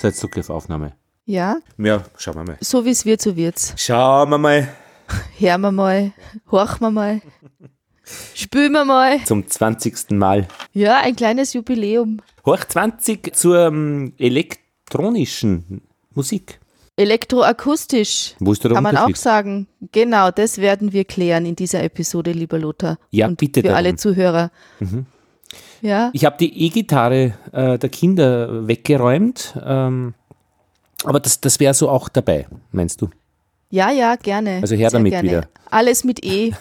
So, jetzt drücke ich auf Aufnahme. Ja, Ja, schauen wir mal. so wie es wird, so wird's. Schauen wir mal. Hören wir mal, horchen wir mal, spülen wir mal. Zum 20. Mal. Ja, ein kleines Jubiläum. Hoch 20 zur ähm, elektronischen Musik. Elektroakustisch, Wo ist der kann man auch sagen. Genau, das werden wir klären in dieser Episode, lieber Lothar. Ja, Und bitte Für alle darum. Zuhörer. Ja, Ich habe die E-Gitarre äh, der Kinder weggeräumt, ähm, aber das, das wäre so auch dabei, meinst du? ja, ja, gerne. Also her Sehr damit gerne. wieder. Alles mit E.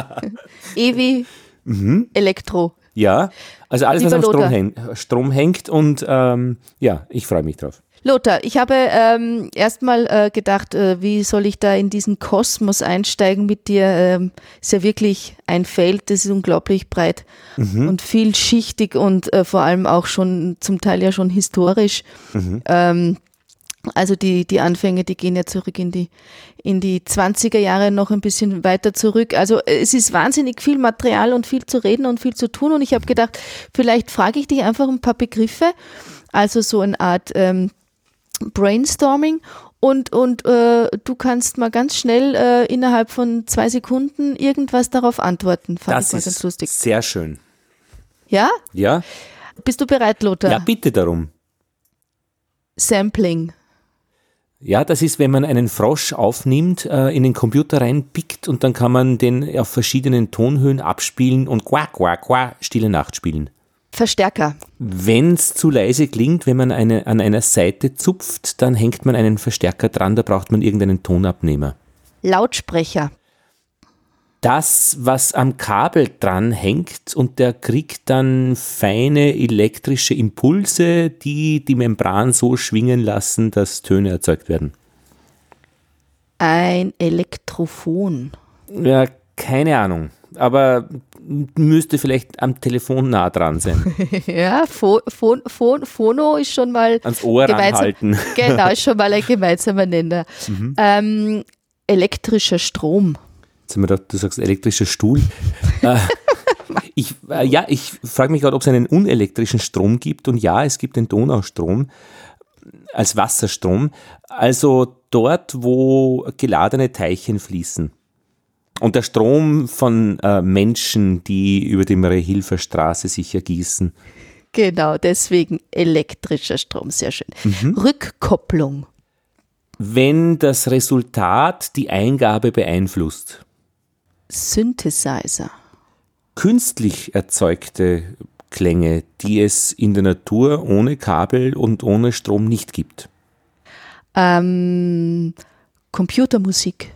e wie Mhm. Elektro. Ja, also alles, was Lieber am Strom, häng, Strom hängt und ähm, ja, ich freue mich drauf. Lothar, ich habe ähm, erstmal äh, gedacht, äh, wie soll ich da in diesen Kosmos einsteigen mit dir? Ähm, ist ja wirklich ein Feld, das ist unglaublich breit und vielschichtig und äh, vor allem auch schon zum Teil ja schon historisch. Ähm, also die, die Anfänge, die gehen ja zurück in die, in die 20er Jahre noch ein bisschen weiter zurück. Also äh, es ist wahnsinnig viel Material und viel zu reden und viel zu tun. Und ich habe gedacht, vielleicht frage ich dich einfach ein paar Begriffe, also so eine Art ähm, Brainstorming und, und äh, du kannst mal ganz schnell äh, innerhalb von zwei Sekunden irgendwas darauf antworten. Fand Das ist ganz lustig. sehr schön. Ja? Ja? Bist du bereit, Lothar? Ja, bitte darum. Sampling. Ja, das ist, wenn man einen Frosch aufnimmt, äh, in den Computer reinpickt und dann kann man den auf verschiedenen Tonhöhen abspielen und quack, quack, quack, stille Nacht spielen. Verstärker. Wenn es zu leise klingt, wenn man eine, an einer Seite zupft, dann hängt man einen Verstärker dran, da braucht man irgendeinen Tonabnehmer. Lautsprecher. Das, was am Kabel dran hängt und der kriegt dann feine elektrische Impulse, die die Membran so schwingen lassen, dass Töne erzeugt werden. Ein Elektrophon. Ja, keine Ahnung, aber müsste vielleicht am Telefon nah dran sein. Ja, Pho Phon Phon Phono ist schon mal Ans Ohr ranhalten. Genau, ist schon mal ein gemeinsamer Nenner. Mhm. Ähm, elektrischer Strom. Jetzt haben wir gedacht, du sagst elektrischer Stuhl. äh, ich, äh, ja, ich frage mich gerade, ob es einen unelektrischen Strom gibt. Und ja, es gibt den Donaustrom als Wasserstrom. Also dort, wo geladene Teilchen fließen. Und der Strom von äh, Menschen, die über die Marie-Hilfer Straße sich ergießen. Genau, deswegen elektrischer Strom, sehr schön. Mhm. Rückkopplung. Wenn das Resultat die Eingabe beeinflusst. Synthesizer. künstlich erzeugte Klänge, die es in der Natur ohne Kabel und ohne Strom nicht gibt. Ähm, Computermusik.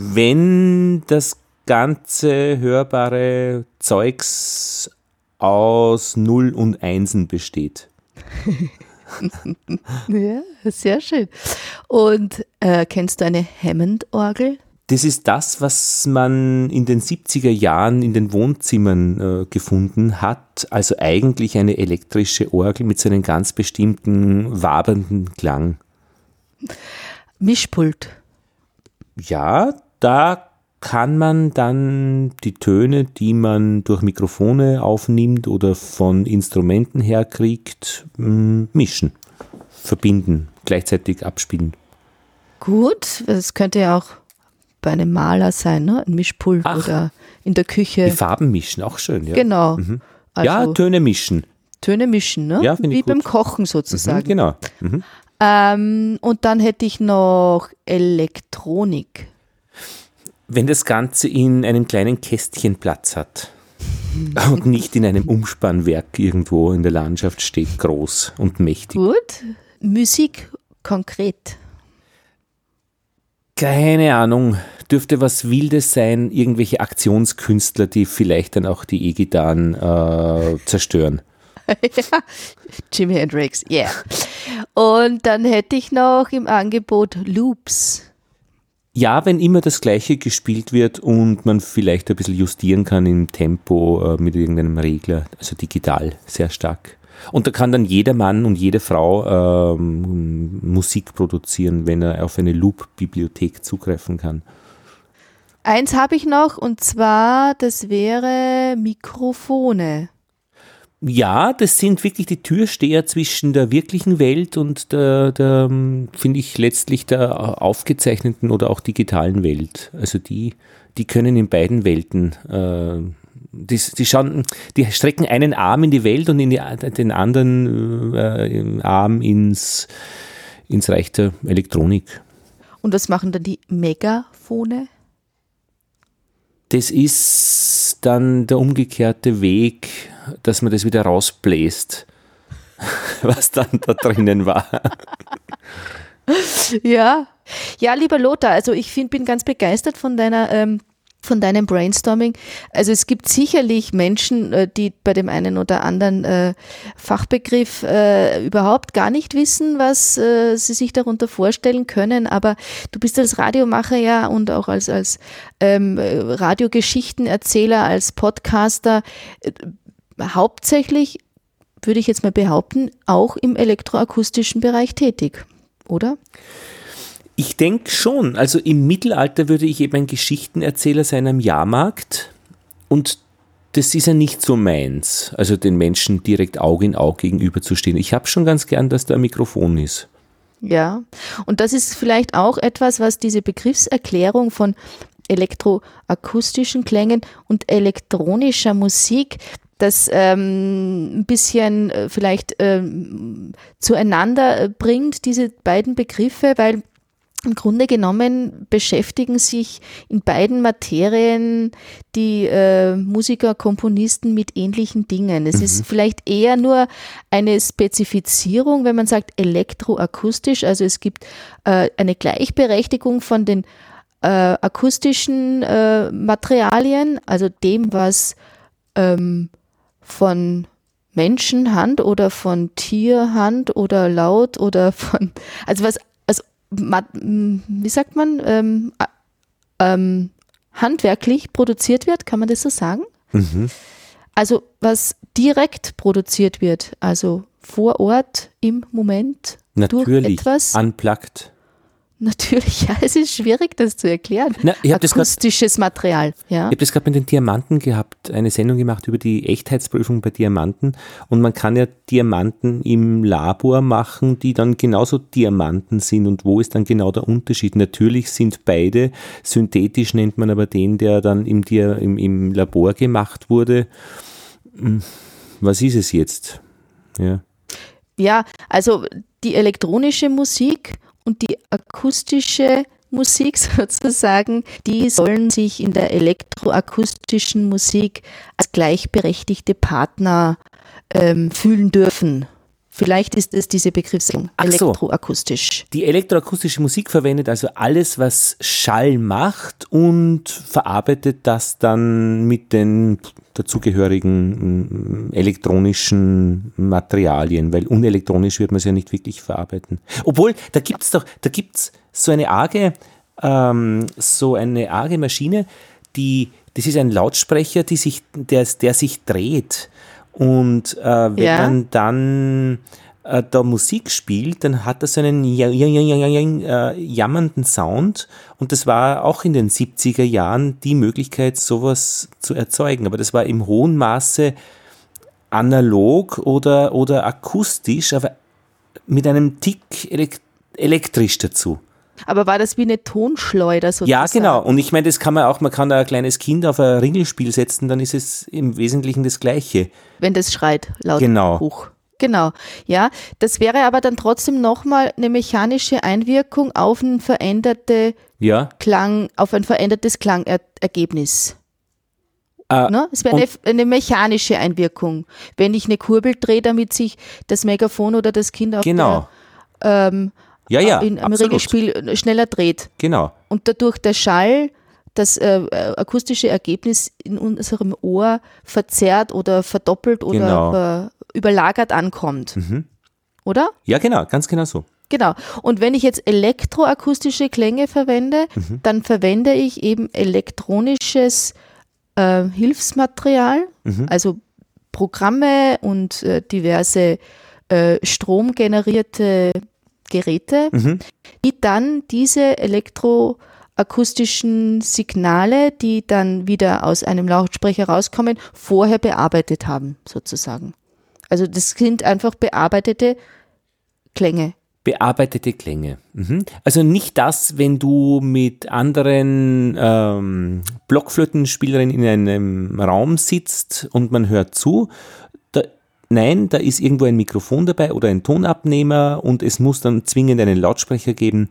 Wenn das ganze hörbare Zeugs aus Null und Einsen besteht. Ja, sehr schön. Und äh, kennst du eine Hammond-Orgel? Das ist das, was man in den 70er Jahren in den Wohnzimmern äh, gefunden hat. Also eigentlich eine elektrische Orgel mit so einem ganz bestimmten wabernden Klang. Mischpult. Ja, da kann man dann die Töne, die man durch Mikrofone aufnimmt oder von Instrumenten herkriegt, m, mischen, verbinden, gleichzeitig abspielen. Gut, das könnte ja auch bei einem Maler sein, ne? Ein Mischpult Ach. oder in der Die Küche. Farben mischen, auch schön. Ja, Genau. Also ja Töne mischen. Töne mischen, ne? Ja, Wie beim. Kochen Mhm, sozusagen. genau. Mhm. Ähm, und dann hätte ich noch Elektronik. Wenn das Ganze in einem kleinen Kästchen Platz hat und nicht in einem Umspannwerk irgendwo in der Landschaft steht, groß und mächtig. Gut. Musik konkret. Keine Ahnung, dürfte was Wildes sein, irgendwelche Aktionskünstler, die vielleicht dann auch die E-Gitarren äh, zerstören. Jimi Hendrix, yeah. Und dann hätte ich noch im Angebot Loops. Ja, wenn immer das Gleiche gespielt wird und man vielleicht ein bisschen justieren kann im Tempo äh, mit irgendeinem Regler, also digital, sehr stark. Und da kann dann jeder Mann und jede Frau ähm, Musik produzieren, wenn er auf eine Loop-Bibliothek zugreifen kann. Eins habe ich noch und zwar, das wäre Mikrofone. Ja, das sind wirklich die Türsteher zwischen der wirklichen Welt und der, der finde ich, letztlich der aufgezeichneten oder auch digitalen Welt. Also die, die können in beiden Welten, äh, die, die, schauen, die strecken einen Arm in die Welt und in die, den anderen äh, Arm ins, ins Reich der Elektronik. Und was machen dann die Megafone? Das ist dann der umgekehrte Weg, dass man das wieder rausbläst, was dann da drinnen war. Ja, ja, lieber Lothar, also ich find, bin ganz begeistert von deiner ähm, von deinem Brainstorming. Also es gibt sicherlich Menschen, äh, die bei dem einen oder anderen äh, Fachbegriff äh, überhaupt gar nicht wissen, was sie sich darunter vorstellen können. Aber du bist als Radiomacher ja und auch als, als ähm, Radiogeschichtenerzähler, als Podcaster hauptsächlich, würde ich jetzt mal behaupten, auch im elektroakustischen Bereich tätig, oder? Ich denke schon. Also im Mittelalter würde ich eben ein Geschichtenerzähler sein am Jahrmarkt und das ist ja nicht so meins, also den Menschen direkt Auge in Auge gegenüberzustehen. Ich habe schon ganz gern, dass da ein Mikrofon ist. Ja, und das ist vielleicht auch etwas, was diese Begriffserklärung von elektroakustischen Klängen und elektronischer Musik das ähm, ein bisschen äh, vielleicht ähm, zueinander äh, bringt, diese beiden Begriffe, weil im Grunde genommen beschäftigen sich in beiden Materien die äh, Musiker, Komponisten mit ähnlichen Dingen. Es mhm. ist vielleicht eher nur eine Spezifizierung, wenn man sagt elektroakustisch. Also es gibt äh, eine Gleichberechtigung von den äh, akustischen äh, Materialien, also dem, was ähm, von Menschenhand oder von Tierhand oder Laut oder von, also was wie sagt man, ähm, ähm, handwerklich produziert wird, kann man das so sagen? Mhm. Also was direkt produziert wird, also vor Ort im Moment Natürlich, durch etwas. unplugged. Natürlich, ja, es ist schwierig, das zu erklären. Na, ich Akustisches grad, Material. Ja. Ich habe das gerade mit den Diamanten gehabt, eine Sendung gemacht über die Echtheitsprüfung bei Diamanten. Und man kann ja Diamanten im Labor machen, die dann genauso Diamanten sind. Und wo ist dann genau der Unterschied? Natürlich sind beide, synthetisch nennt man aber den, der dann im, im, im Labor gemacht wurde. Hm, was ist es jetzt? Ja. Ja, also die elektronische Musik und die akustische Musik sozusagen, die sollen sich in der elektroakustischen Musik als gleichberechtigte Partner ähm, fühlen dürfen. Vielleicht ist es diese Begriffsung elektroakustisch. So. Die elektroakustische Musik verwendet also alles, was Schall macht und verarbeitet das dann mit den dazugehörigen mm, elektronischen Materialien, weil unelektronisch wird man es ja nicht wirklich verarbeiten. Obwohl, da gibt es doch, da gibt es so eine arge, ähm, so eine arge Maschine, die, das ist ein Lautsprecher, die sich, der, der sich dreht. Und äh, wenn ja. man dann äh, da Musik spielt, dann hat das einen äh, jammernden Sound und das war auch in den 70er Jahren die Möglichkeit, sowas zu erzeugen. Aber das war im hohen Maße analog oder, oder akustisch, aber mit einem Tick elektrisch dazu. Aber war das wie eine Tonschleuder sozusagen? Ja, genau. Und ich meine, das kann man auch, man kann da ein kleines Kind auf ein Ringelspiel setzen, dann ist es im Wesentlichen das Gleiche. Wenn das schreit, laut genau. Buch. Genau, ja. Das wäre aber dann trotzdem nochmal eine mechanische Einwirkung auf ein veränderte ja. Klang, auf ein verändertes Klangergebnis. Äh, ne? Es wäre eine, eine, mechanische Einwirkung. Wenn ich eine Kurbel drehe, damit sich das Megafon oder das Kind auf genau. der, ähm, ja, ja, in, im Regelspiel schneller dreht. Genau. Und dadurch der Schall das äh, akustische Ergebnis in unserem Ohr verzerrt oder verdoppelt oder genau. äh, überlagert ankommt. Mhm. Oder? Ja, genau, ganz genau so. Genau. Und wenn ich jetzt elektroakustische Klänge verwende, mhm. dann verwende ich eben elektronisches äh, Hilfsmaterial, mhm. also Programme und äh, diverse äh, stromgenerierte Geräte, mhm. die dann diese elektroakustischen Signale, die dann wieder aus einem Lautsprecher rauskommen, vorher bearbeitet haben, sozusagen. Also das sind einfach bearbeitete Klänge. Bearbeitete Klänge. Mhm. Also nicht das, wenn du mit anderen ähm, Blockflötenspielerinnen in einem Raum sitzt und man hört zu. Da, nein, da ist irgendwo ein Mikrofon dabei oder ein Tonabnehmer und es muss dann zwingend einen Lautsprecher geben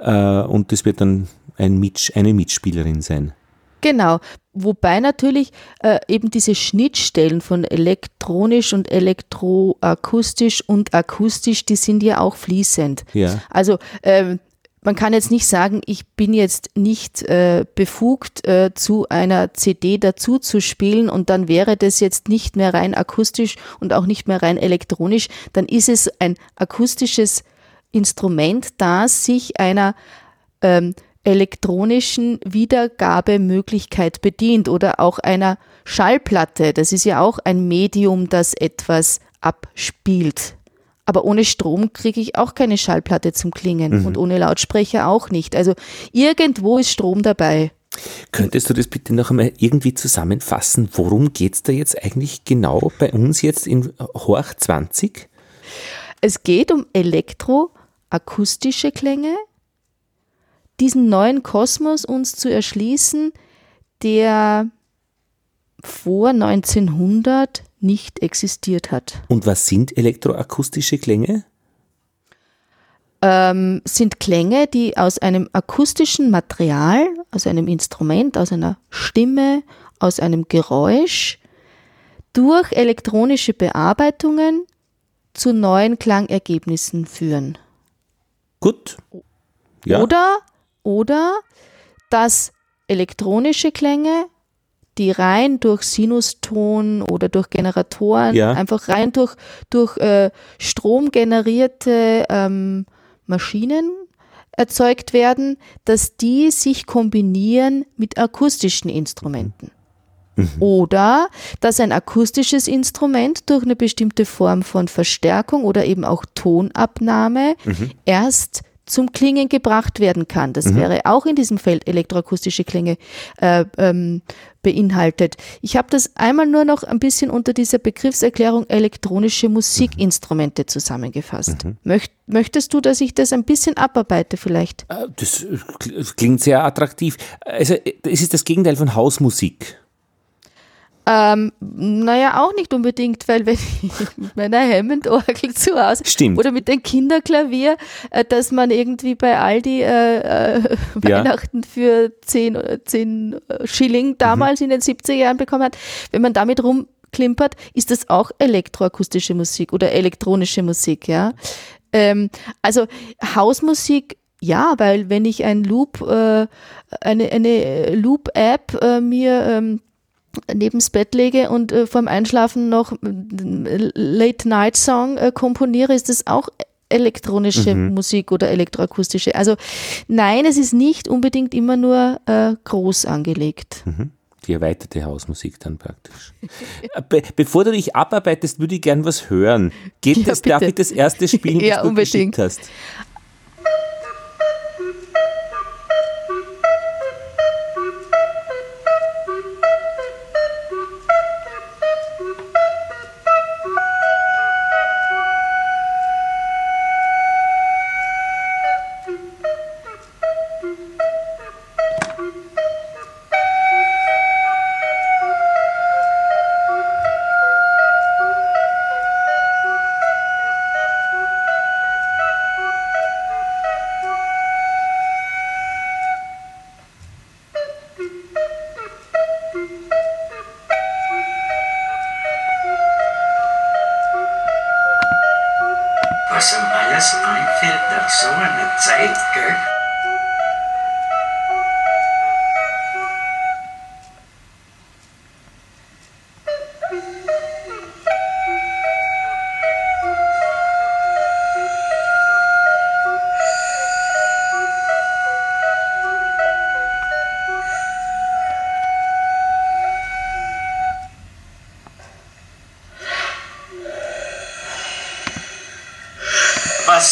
äh, und das wird dann ein Mit, eine Mitspielerin sein. Genau, wobei natürlich äh, eben diese Schnittstellen von elektronisch und elektroakustisch und akustisch, die sind ja auch fließend. Ja. Also ähm, man kann jetzt nicht sagen, ich bin jetzt nicht äh, befugt, äh, zu einer CD dazu zu spielen und dann wäre das jetzt nicht mehr rein akustisch und auch nicht mehr rein elektronisch. Dann ist es ein akustisches Instrument, das sich einer ähm, elektronischen Wiedergabemöglichkeit bedient oder auch einer Schallplatte. Das ist ja auch ein Medium, das etwas abspielt. Aber ohne Strom kriege ich auch keine Schallplatte zum Klingen mhm. und ohne Lautsprecher auch nicht. Also irgendwo ist Strom dabei. Könntest du das bitte noch einmal irgendwie zusammenfassen? Worum geht es da jetzt eigentlich genau bei uns jetzt in Horch 20? Es geht um elektroakustische Klänge, diesen neuen Kosmos uns zu erschließen, der vor 1900 nicht existiert hat. Und was sind elektroakustische Klänge? Ähm, sind Klänge, die aus einem akustischen Material, aus einem Instrument, aus einer Stimme, aus einem Geräusch durch elektronische Bearbeitungen zu neuen Klangergebnissen führen. Gut. Ja. Oder oder dass elektronische Klänge, die rein durch Sinuston oder durch Generatoren, ja. einfach rein durch, durch äh, stromgenerierte ähm, Maschinen erzeugt werden, dass die sich kombinieren mit akustischen Instrumenten. Mhm. Oder dass ein akustisches Instrument durch eine bestimmte Form von Verstärkung oder eben auch Tonabnahme mhm. erst zum Klingen gebracht werden kann. Das mhm. wäre auch in diesem Feld elektroakustische Klänge äh, ähm, beinhaltet. Ich habe das einmal nur noch ein bisschen unter dieser Begriffserklärung elektronische Musikinstrumente zusammengefasst. Mhm. Möcht, möchtest du, dass ich das ein bisschen abarbeite vielleicht? Äh, das klingt sehr attraktiv. Also es ist das Gegenteil von Hausmusik. Ähm, naja, auch nicht unbedingt, weil wenn ich mit meiner Hammond-Orgel zu Hause Stimmt. oder mit dem Kinderklavier, äh, dass man irgendwie bei Aldi äh, äh, ja. Weihnachten für 10, 10 äh, Schilling damals mhm. in den 70er Jahren bekommen hat, wenn man damit rumklimpert, ist das auch elektroakustische Musik oder elektronische Musik, ja. Ähm, also Hausmusik ja, weil wenn ich ein Loop, äh, eine, eine Loop-App äh, mir ähm, nebens Bett lege und äh, vorm Einschlafen noch äh, Late-Night-Song äh, komponiere, ist das auch elektronische mhm. Musik oder elektroakustische. Also nein, es ist nicht unbedingt immer nur äh, groß angelegt. Mhm. Die erweiterte Hausmusik dann praktisch. Äh, be bevor du dich abarbeitest, würde ich gern was hören. Geht ja, das, darf ich das erste spielen, das ja, du unbedingt. hast?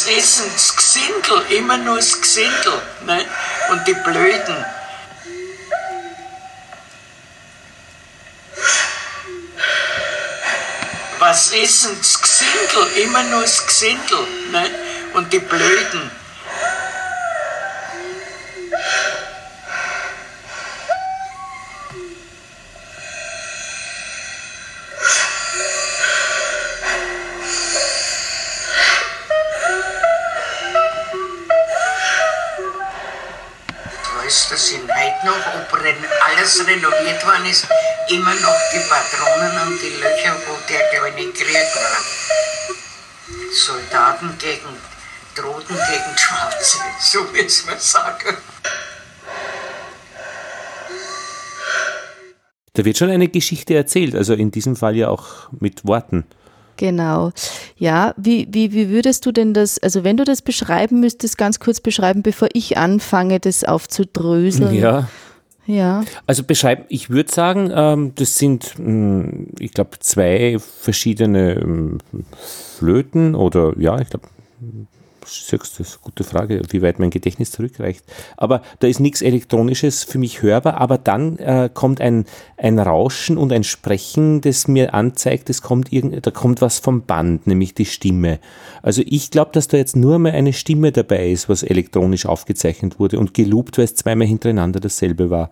Essen das Gesindel, immer nur das Gesindel. Ne? Und die Blöden. Was ist ein Gesindel, immer nur das Gesindel. Ne? Und die Blöden. Immer noch die Patronen und die Löcher, wo der kleine Krieg war. Soldaten gegen Droten gegen Schwarze, so müssen wir sagen. Da wird schon eine Geschichte erzählt, also in diesem Fall ja auch mit Worten. Genau. Ja, wie, wie, wie würdest du denn das, also wenn du das beschreiben müsstest, ganz kurz beschreiben, bevor ich anfange, das aufzudröseln. Ja. Ja. Also beschreiben, ich würde sagen, ähm, das sind, mh, ich glaube, zwei verschiedene ähm, Flöten oder ja, ich glaube, sagst das ist gute Frage, wie weit mein Gedächtnis zurückreicht. Aber da ist nichts Elektronisches für mich hörbar, aber dann äh, kommt ein, ein Rauschen und ein Sprechen, das mir anzeigt, es kommt irgend, da kommt was vom Band, nämlich die Stimme. Also ich glaube, dass da jetzt nur mal eine Stimme dabei ist, was elektronisch aufgezeichnet wurde und geloopt, weil es zweimal hintereinander dasselbe war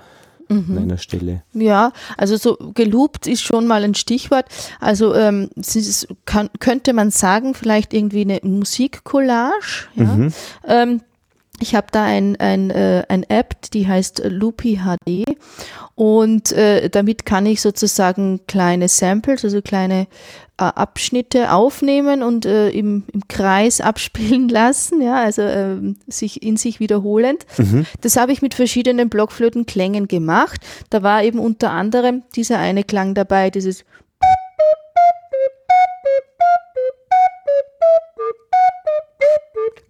an einer Stelle. Ja, also so geloopt ist schon mal ein Stichwort. Also ähm, ist, kann, könnte man sagen, vielleicht irgendwie eine Musikcollage. Ja? Ähm, ich habe da ein, ein, äh, ein App, die heißt Loopy HD und äh, damit kann ich sozusagen kleine Samples, also kleine Abschnitte aufnehmen und äh, im, im Kreis abspielen lassen, ja, also ähm, sich in sich wiederholend. Das habe ich mit verschiedenen Blockflötenklängen gemacht. Da war eben unter anderem dieser eine Klang dabei, dieses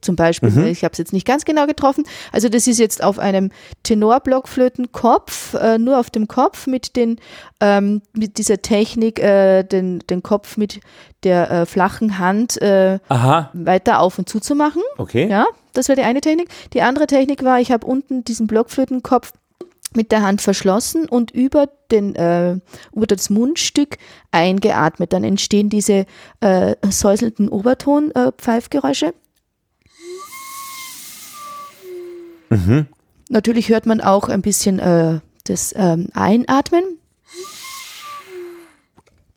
zum Beispiel. Ich habe es jetzt nicht ganz genau getroffen. Also das ist jetzt auf einem Tenorblockflötenkopf, äh, nur auf dem Kopf mit den ähm, mit dieser Technik, äh, den, den Kopf mit der äh, flachen Hand äh, weiter auf und zu zu machen. okay. Ja, das war die eine Technik. Die andere Technik war, ich habe unten diesen Blockflötenkopf mit der Hand verschlossen und über den äh, über das Mundstück eingeatmet. Dann entstehen diese äh, säuselnden Oberton-Pfeifgeräusche. Natürlich hört man auch ein bisschen äh, das ähm, Einatmen.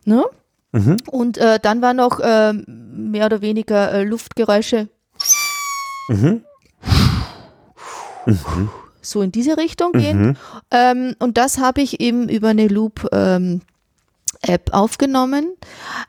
Ne? Und äh, dann war noch äh, mehr oder weniger äh, Luftgeräusche. So in diese Richtung gehen. Ähm, und das habe ich eben über eine Loop ähm, App aufgenommen.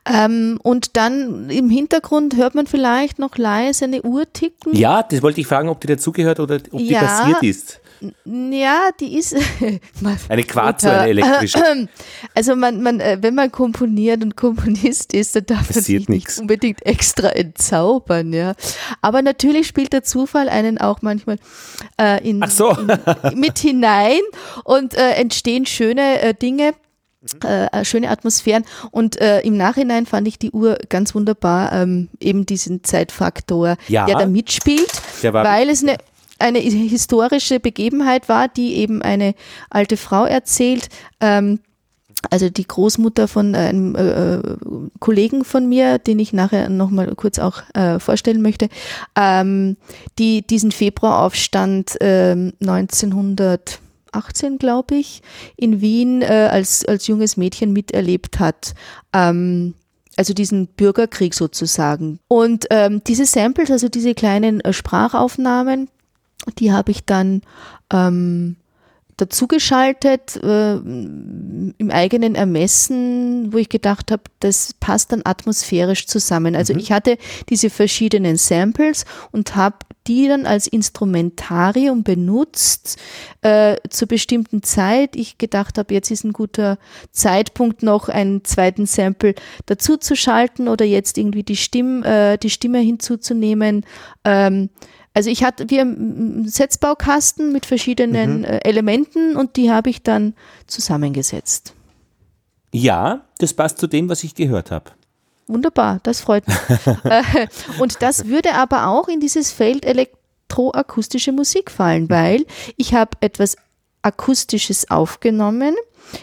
Ähm, und dann im Hintergrund hört man vielleicht noch leise eine Uhr ticken. Ja, das wollte ich fragen, ob die dazugehört oder ob die Ja. passiert ist. Ja, die ist. Eine Quarz oder eine elektrische. Also man, man, äh, wenn man komponiert und Komponist ist, dann darf man Passiert sich nicht nix. unbedingt extra entzaubern, ja. Aber natürlich spielt der Zufall einen auch manchmal äh, in, so. in, mit hinein und äh, entstehen schöne äh, Dinge. Mhm. Äh, äh, schöne Atmosphären. Und äh, im Nachhinein fand ich die Uhr ganz wunderbar, ähm, eben diesen Zeitfaktor, ja, der da mitspielt, der weil es eine, eine historische Begebenheit war, die eben eine alte Frau erzählt, ähm, also die Großmutter von äh, einem äh, äh, Kollegen von mir, den ich nachher nochmal kurz auch äh, vorstellen möchte, ähm, die diesen Februaraufstand äh, 1900 18, glaube ich, in Wien äh, als, als junges Mädchen miterlebt hat. Ähm, also diesen Bürgerkrieg sozusagen. Und ähm, diese Samples, also diese kleinen äh, Sprachaufnahmen, die habe ich dann ähm, dazugeschaltet äh, im eigenen Ermessen, wo ich gedacht habe, das passt dann atmosphärisch zusammen. Also mhm. ich hatte diese verschiedenen Samples und habe die dann als Instrumentarium benutzt äh, zur bestimmten Zeit. Ich gedacht habe, jetzt ist ein guter Zeitpunkt noch einen zweiten Sample dazu zu schalten oder jetzt irgendwie die, Stimm, äh, die Stimme hinzuzunehmen. Ähm, also ich hatte wir einen Setzbaukasten mit verschiedenen äh, Elementen und die habe ich dann zusammengesetzt. Ja, das passt zu dem, was ich gehört habe. Wunderbar, das freut mich. Äh, und das würde aber auch in dieses Feld elektroakustische Musik fallen, weil ich habe etwas Akustisches aufgenommen.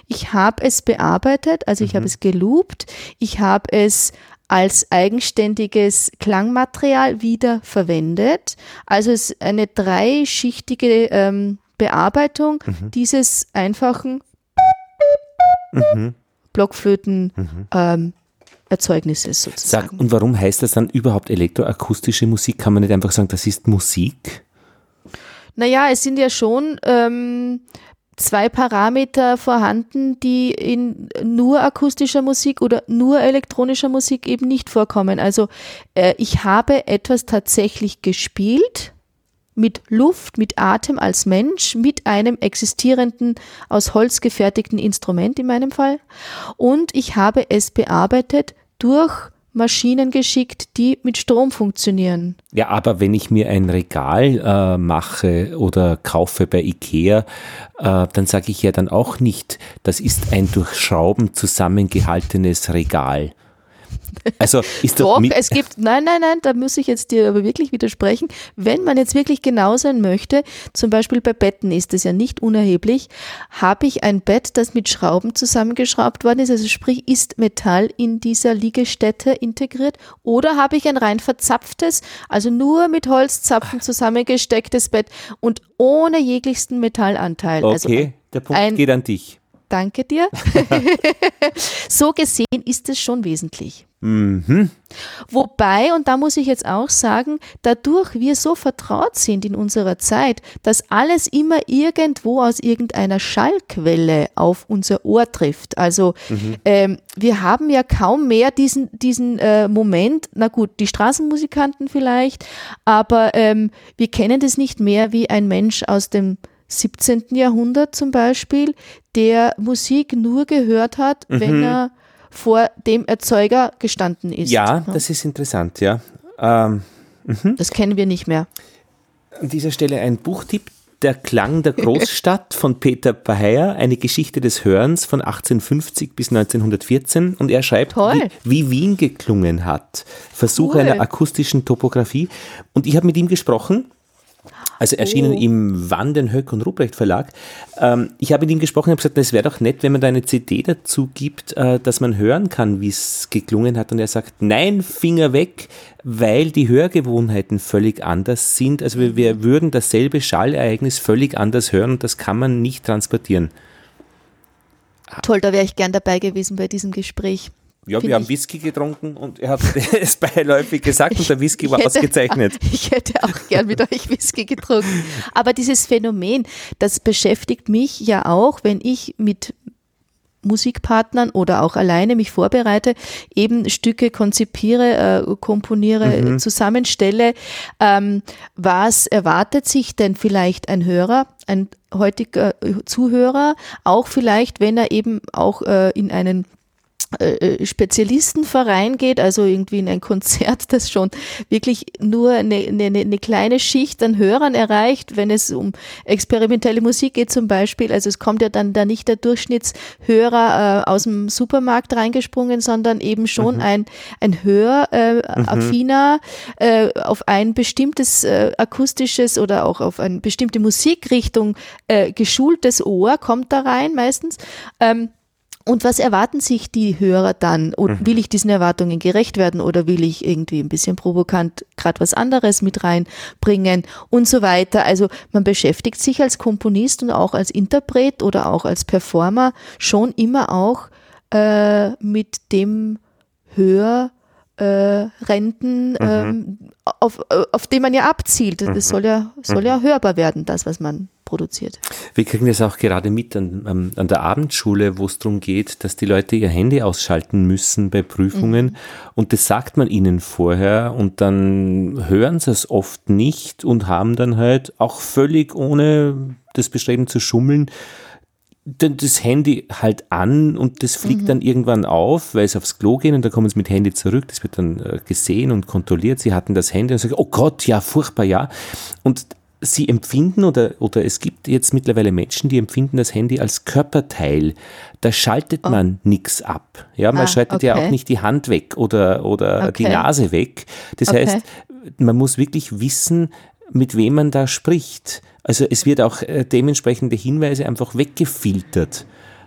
Ich habe es bearbeitet, also ich habe es geloopt, ich habe es als eigenständiges Klangmaterial wieder verwendet. Also es ist eine dreischichtige ähm, Bearbeitung mhm. dieses einfachen mhm. Blockflöten mhm. ähm, Erzeugnisses sozusagen. Sag, und warum heißt das dann überhaupt elektroakustische Musik? Kann man nicht einfach sagen, das ist Musik? Naja, es sind ja schon ähm, zwei Parameter vorhanden, die in nur akustischer Musik oder nur elektronischer Musik eben nicht vorkommen. Also äh, ich habe etwas tatsächlich gespielt mit Luft, mit Atem als Mensch, mit einem existierenden, aus Holz gefertigten Instrument in meinem Fall. Und ich habe es bearbeitet durch Maschinen geschickt, die mit Strom funktionieren. Ja, aber wenn ich mir ein Regal äh, mache oder kaufe bei Ikea, äh, dann sage ich ja dann auch nicht, das ist ein durch Schrauben zusammengehaltenes Regal. Also ist Doch, es gibt, nein, nein, nein, da muss ich jetzt dir aber wirklich widersprechen. Wenn man jetzt wirklich genau sein möchte, zum Beispiel bei Betten ist es ja nicht unerheblich, habe ich ein Bett, das mit Schrauben zusammengeschraubt worden ist, also sprich, ist Metall in dieser Liegestätte integriert oder habe ich ein rein verzapftes, also nur mit Holzzapfen zusammengestecktes Bett und ohne jeglichsten Metallanteil. Also okay, also der Punkt geht an dich. Danke dir. so gesehen ist es schon wesentlich. Mhm. Wobei, und da muss ich jetzt auch sagen, dadurch wir so vertraut sind in unserer Zeit, dass alles immer irgendwo aus irgendeiner Schallquelle auf unser Ohr trifft. Also mhm. ähm, wir haben ja kaum mehr diesen, diesen äh, Moment, na gut, die Straßenmusikanten vielleicht, aber ähm, wir kennen das nicht mehr wie ein Mensch aus dem 17. Jahrhundert zum Beispiel, der Musik nur gehört hat, mhm. wenn er vor dem Erzeuger gestanden ist. Ja, das ist interessant, ja. Ähm, mhm. das kennen wir nicht mehr. An dieser Stelle ein Buchtipp. Der Klang der Großstadt von Peter Paheyer, eine Geschichte des Hörens von 1850 bis 1914. Und er schreibt, wie, wie, Wien geklungen hat. Versuche cool. einer akustischen Topographie. Und ich habe mit ihm gesprochen also erschienen oh. im Wanden, Höck und Ruprecht Verlag. Ähm, ich habe mit ihm gesprochen und habe gesagt, es wäre doch nett, wenn man da eine CD dazu gibt, äh, dass man hören kann, wie es geklungen hat. Und er sagt, nein, Finger weg, weil die Hörgewohnheiten völlig anders sind. Also wir, wir würden dasselbe Schallereignis völlig anders hören und das kann man nicht transportieren. Toll, da wäre ich gern dabei gewesen bei diesem Gespräch. Ja, wir haben Whisky getrunken und er hat es beiläufig gesagt und der Whisky war hätte, ausgezeichnet. Ich hätte auch gern mit euch Whisky getrunken. Aber dieses Phänomen, das beschäftigt mich ja auch, wenn ich mit Musikpartnern oder auch alleine mich vorbereite, eben Stücke konzipiere, äh, komponiere, mhm. zusammenstelle. Ähm, was erwartet sich denn vielleicht ein Hörer, ein heutiger Zuhörer, auch vielleicht, wenn er eben auch äh, in einen äh, äh, Spezialistenverein geht, also irgendwie in ein Konzert, das schon wirklich nur eine, eine, eine, kleine Schicht an Hörern erreicht, wenn es um experimentelle Musik geht zum Beispiel. Also es kommt ja dann da nicht der Durchschnittshörer äh, aus dem Supermarkt reingesprungen, sondern eben schon mhm. ein, ein Höraffiner äh, mhm. äh, auf ein bestimmtes äh, akustisches oder auch auf eine bestimmte Musikrichtung äh, geschultes Ohr kommt da rein meistens. Ähm, und was erwarten sich die Hörer dann? Und mhm. will ich diesen Erwartungen gerecht werden oder will ich irgendwie ein bisschen provokant gerade was anderes mit reinbringen und so weiter? Also man beschäftigt sich als Komponist und auch als Interpret oder auch als Performer schon immer auch äh, mit dem Hör äh, Renten, mhm. ähm, auf, auf den man ja abzielt. Das mhm. soll ja, soll ja mhm. hörbar werden, das, was man produziert. Wir kriegen das auch gerade mit an, an der Abendschule, wo es darum geht, dass die Leute ihr Handy ausschalten müssen bei Prüfungen. Mhm. Und das sagt man ihnen vorher und dann hören sie es oft nicht und haben dann halt auch völlig ohne das Bestreben zu schummeln das Handy halt an und das fliegt mhm. dann irgendwann auf, weil sie aufs Klo gehen und da kommen sie mit Handy zurück. Das wird dann äh, gesehen und kontrolliert. Sie hatten das Handy und sagen, oh Gott, ja, furchtbar, ja. Und sie empfinden oder, oder es gibt jetzt mittlerweile Menschen, die empfinden das Handy als Körperteil. Da schaltet oh. man nichts ab. Ja, man ah, schaltet okay. ja auch nicht die Hand weg oder, oder okay. die Nase weg. Das okay. heißt, man muss wirklich wissen, mit wem man da spricht. Also es wird auch äh, dementsprechende Hinweise einfach weggefiltert.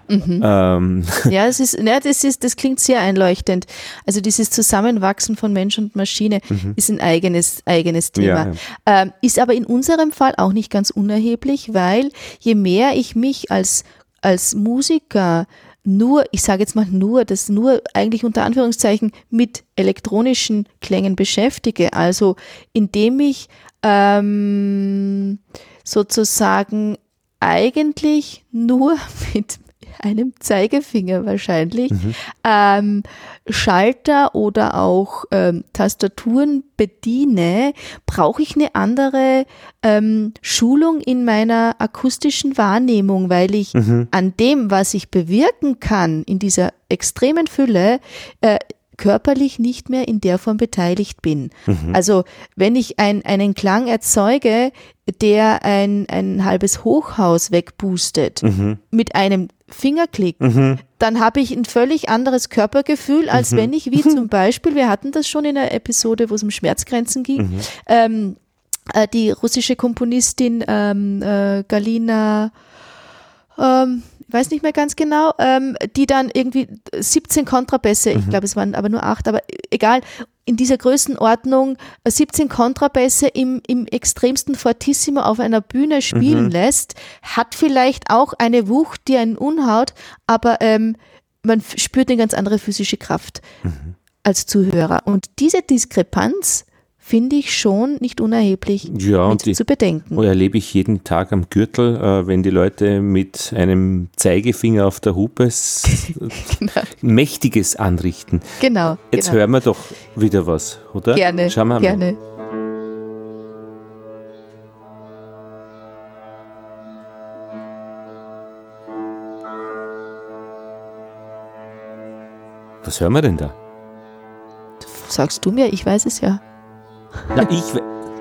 Mhm. Ähm. Ja, es ist, ja das, ist, das klingt sehr einleuchtend. Also dieses Zusammenwachsen von Mensch und Maschine mhm. ist ein eigenes, eigenes Thema. Ja, ja. Ähm, ist aber in unserem Fall auch nicht ganz unerheblich, weil je mehr ich mich als, als Musiker nur, ich sage jetzt mal nur, das nur eigentlich unter Anführungszeichen mit elektronischen Klängen beschäftige, also indem ich ähm, sozusagen eigentlich nur mit einem Zeigefinger wahrscheinlich, mhm. ähm, Schalter oder auch ähm, Tastaturen bediene, brauche ich eine andere ähm, Schulung in meiner akustischen Wahrnehmung, weil ich mhm. an dem, was ich bewirken kann, in dieser extremen Fülle, äh, körperlich nicht mehr in der Form beteiligt bin. Mhm. Also wenn ich ein, einen Klang erzeuge, der ein, ein halbes Hochhaus wegboostet mhm. mit einem Fingerklick, mhm. dann habe ich ein völlig anderes Körpergefühl, als mhm. wenn ich, wie zum Beispiel, wir hatten das schon in der Episode, wo es um Schmerzgrenzen ging, mhm. ähm, äh, die russische Komponistin ähm, äh, Galina ähm, weiß nicht mehr ganz genau, ähm, die dann irgendwie 17 Kontrabässe, mhm. ich glaube es waren aber nur acht, aber egal, in dieser Größenordnung 17 Kontrabässe im, im extremsten Fortissimo auf einer Bühne spielen mhm. lässt, hat vielleicht auch eine Wucht, die einen unhaut, aber ähm, man spürt eine ganz andere physische Kraft mhm. als Zuhörer. Und diese Diskrepanz finde ich schon nicht unerheblich ja, mit die, zu bedenken. erlebe ich jeden Tag am Gürtel, äh, wenn die Leute mit einem Zeigefinger auf der Hupe genau. Mächtiges anrichten. Genau. Jetzt genau. hören wir doch wieder was, oder? Gerne. Schauen wir gerne. Mal. Was hören wir denn da? Sagst du mir, ich weiß es ja. Na, ich,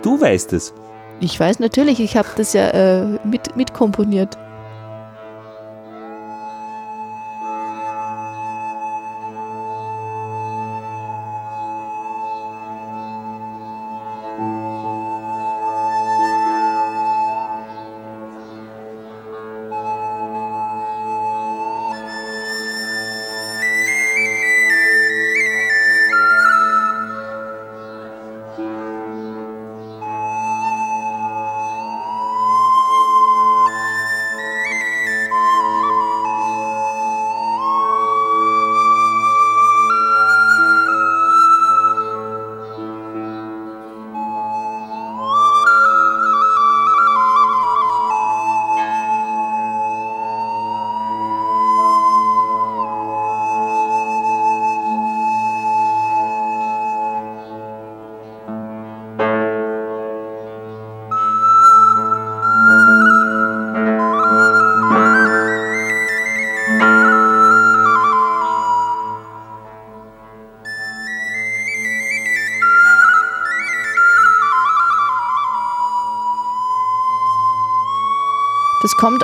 du weißt es. Ich weiß natürlich, ich habe das ja äh, mit, mitkomponiert.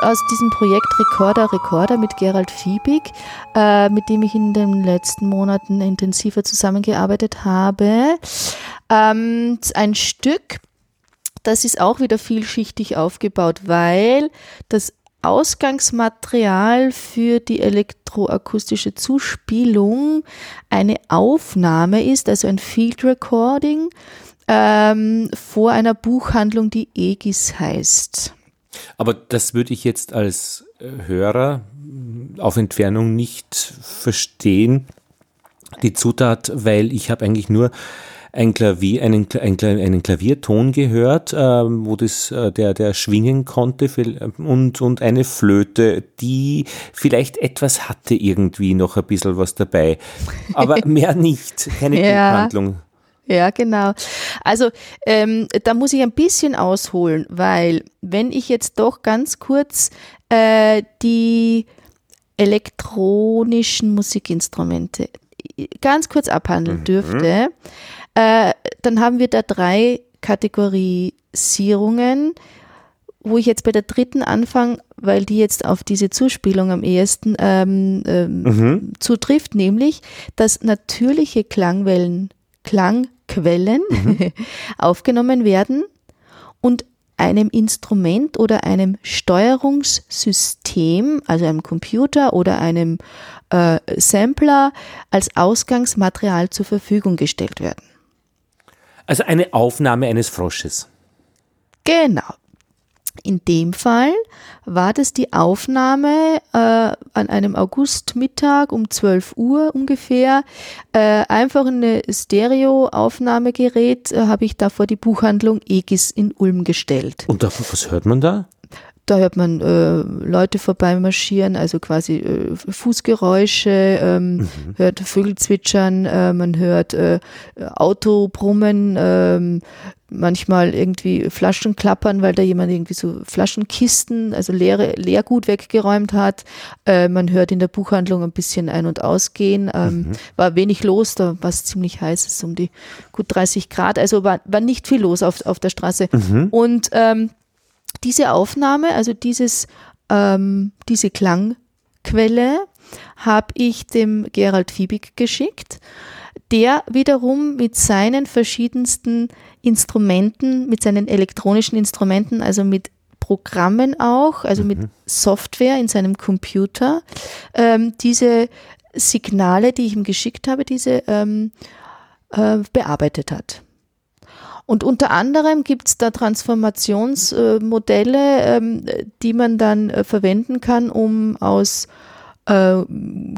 Aus diesem Projekt Recorder Recorder mit Gerald Fiebig, äh, mit dem ich in den letzten Monaten intensiver zusammengearbeitet habe. Ähm, ein Stück, das ist auch wieder vielschichtig aufgebaut, weil das Ausgangsmaterial für die elektroakustische Zuspielung eine Aufnahme ist, also ein Field Recording ähm, vor einer Buchhandlung, die Egis heißt. Aber das würde ich jetzt als äh, Hörer auf Entfernung nicht verstehen, die Zutat, weil ich habe eigentlich nur ein Klavier, einen, einen, einen Klavierton gehört, äh, wo das, äh, der, der schwingen konnte und, und eine Flöte, die vielleicht etwas hatte irgendwie noch ein bisschen was dabei. Aber mehr nicht, keine ja. Buchhandlung. Ja, genau. Also ähm, da muss ich ein bisschen ausholen, weil wenn ich jetzt doch ganz kurz äh, die elektronischen Musikinstrumente ganz kurz abhandeln mhm. dürfte, äh, dann haben wir da drei Kategorisierungen, wo ich jetzt bei der dritten anfange, weil die jetzt auf diese Zuspielung am ehesten ähm, ähm, mhm. zutrifft, nämlich dass natürliche Klangwellen, Klang Quellen mhm. aufgenommen werden und einem Instrument oder einem Steuerungssystem, also einem Computer oder einem äh, Sampler als Ausgangsmaterial zur Verfügung gestellt werden. Also eine Aufnahme eines Frosches. Genau. In dem Fall war das die Aufnahme äh, an einem Augustmittag um 12 Uhr ungefähr. Äh, einfach ein Stereo-Aufnahmegerät äh, habe ich da vor die Buchhandlung Egis in Ulm gestellt. Und was hört man da? Da hört man äh, Leute vorbeimarschieren, also quasi äh, Fußgeräusche, ähm, mhm. hört Vögel zwitschern, äh, man hört äh, Autobrummen, ähm, manchmal irgendwie Flaschen klappern, weil da jemand irgendwie so Flaschenkisten, also leere, Leergut weggeräumt hat. Äh, man hört in der Buchhandlung ein bisschen ein- und ausgehen. Ähm, mhm. War wenig los, da war es ziemlich heiß, es ist um die gut 30 Grad, also war, war nicht viel los auf, auf der Straße. Mhm. Und ähm, diese Aufnahme, also dieses, ähm, diese Klangquelle, habe ich dem Gerald Fiebig geschickt, der wiederum mit seinen verschiedensten Instrumenten, mit seinen elektronischen Instrumenten, also mit Programmen auch, also mhm. mit Software in seinem Computer, ähm, diese Signale, die ich ihm geschickt habe, diese ähm, äh, bearbeitet hat. Und unter anderem gibt es da Transformationsmodelle, ähm, die man dann äh, verwenden kann, um aus äh,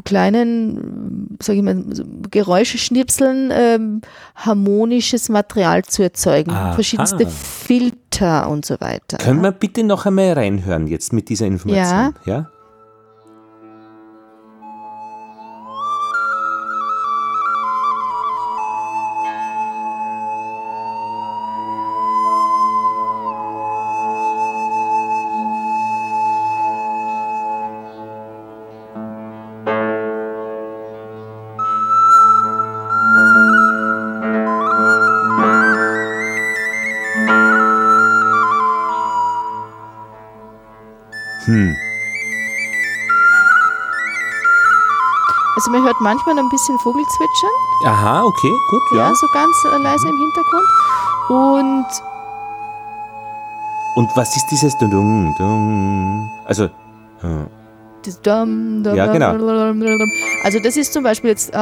kleinen, sage ich mal, Geräuscheschnipseln ähm, harmonisches Material zu erzeugen. Aha. Verschiedenste Filter und so weiter. Können wir bitte noch einmal reinhören jetzt mit dieser Information? Ja. ja? Man hört manchmal ein bisschen Vogelzwitschern. Aha, okay, gut, ja. Ja, so ganz äh, leise im Hintergrund. Und und was ist dieses Dum, Dum? Also hm. das Dum, Dum, ja, genau. Also das ist zum Beispiel jetzt äh,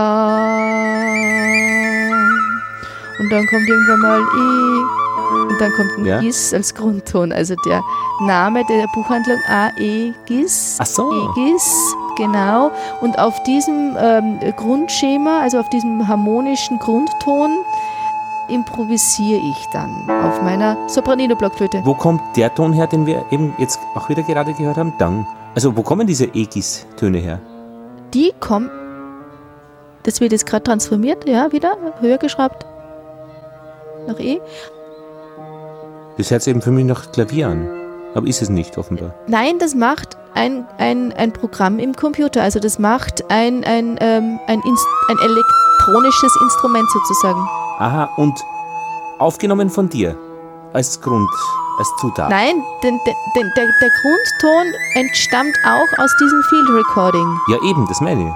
und dann kommt irgendwann mal I und dann kommt ein ja. Gis als Grundton. Also der Name der Buchhandlung A.E. Gis. Ach so. E-Gis Genau. Und auf diesem ähm, Grundschema, also auf diesem harmonischen Grundton, improvisiere ich dann auf meiner Sopranino-Blockflöte. Wo kommt der Ton her, den wir eben jetzt auch wieder gerade gehört haben? Dang. Also wo kommen diese Egis-Töne her? Die kommen, das wird jetzt gerade transformiert, ja, wieder höher geschraubt nach E. Das hört sich eben für mich nach Klavier an, aber ist es nicht offenbar. Nein, das macht ein, ein, ein Programm im Computer. Also das macht ein, ein, ähm, ein, Inst ein elektronisches Instrument sozusagen. Aha, und aufgenommen von dir als Grund, als Zutat? Nein, den, den, den, der, der Grundton entstammt auch aus diesem Field Recording. Ja, eben, das meine ich.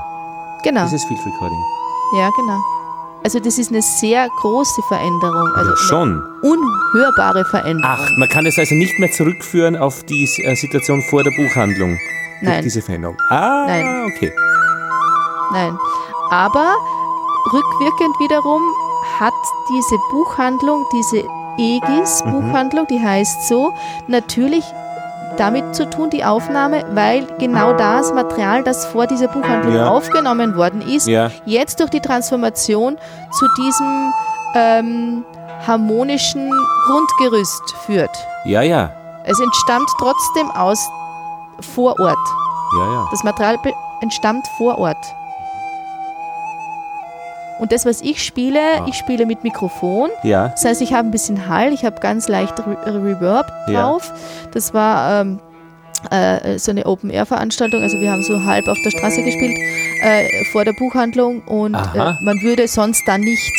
Genau. Dieses Field Recording. Ja, genau. Also das ist eine sehr große Veränderung. Also ja, schon. unhörbare Veränderung. Ach, man kann es also nicht mehr zurückführen auf die äh, Situation vor der Buchhandlung. Nein. Diese Veränderung. Ah, Nein. okay. Nein. Aber rückwirkend wiederum hat diese Buchhandlung, diese EGIS-Buchhandlung, mhm. die heißt so, natürlich damit zu tun, die Aufnahme, weil genau das Material, das vor dieser Buchhandlung ja. aufgenommen worden ist, ja. jetzt durch die Transformation zu diesem ähm, harmonischen Grundgerüst führt. Ja, ja. Es entstammt trotzdem aus vor Ort. Ja, ja. Das Material entstammt vor Ort. Und das, was ich spiele, ah. ich spiele mit Mikrofon. Ja. Das heißt, ich habe ein bisschen Hall, ich habe ganz leicht Re Reverb drauf. Ja. Das war ähm, äh, so eine Open-Air-Veranstaltung. Also wir haben so halb auf der Straße gespielt äh, vor der Buchhandlung und äh, man würde sonst dann nicht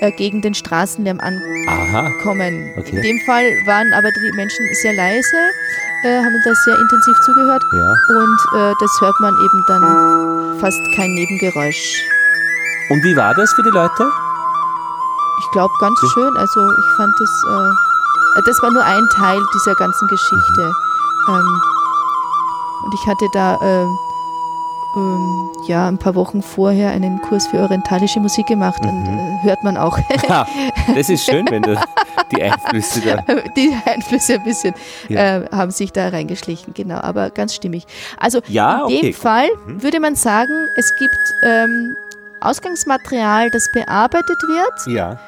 äh, gegen den Straßenlärm ankommen. Okay. In dem Fall waren aber die Menschen sehr leise, äh, haben da sehr intensiv zugehört ja. und äh, das hört man eben dann fast kein Nebengeräusch. Und wie war das für die Leute? Ich glaube ganz schön. Also ich fand das, äh, Das war nur ein Teil dieser ganzen Geschichte. Ähm, und ich hatte da äh, ähm, ja ein paar Wochen vorher einen Kurs für orientalische Musik gemacht und äh, hört man auch das ist schön, wenn du die Einflüsse da. die Einflüsse ein bisschen Ja. äh, haben sich da reingeschlichen, genau, aber ganz stimmig. Also Ja, in okay, dem. Fall würde man sagen, es gibt ähm, Ausgangsmaterial, das bearbeitet wird Ja.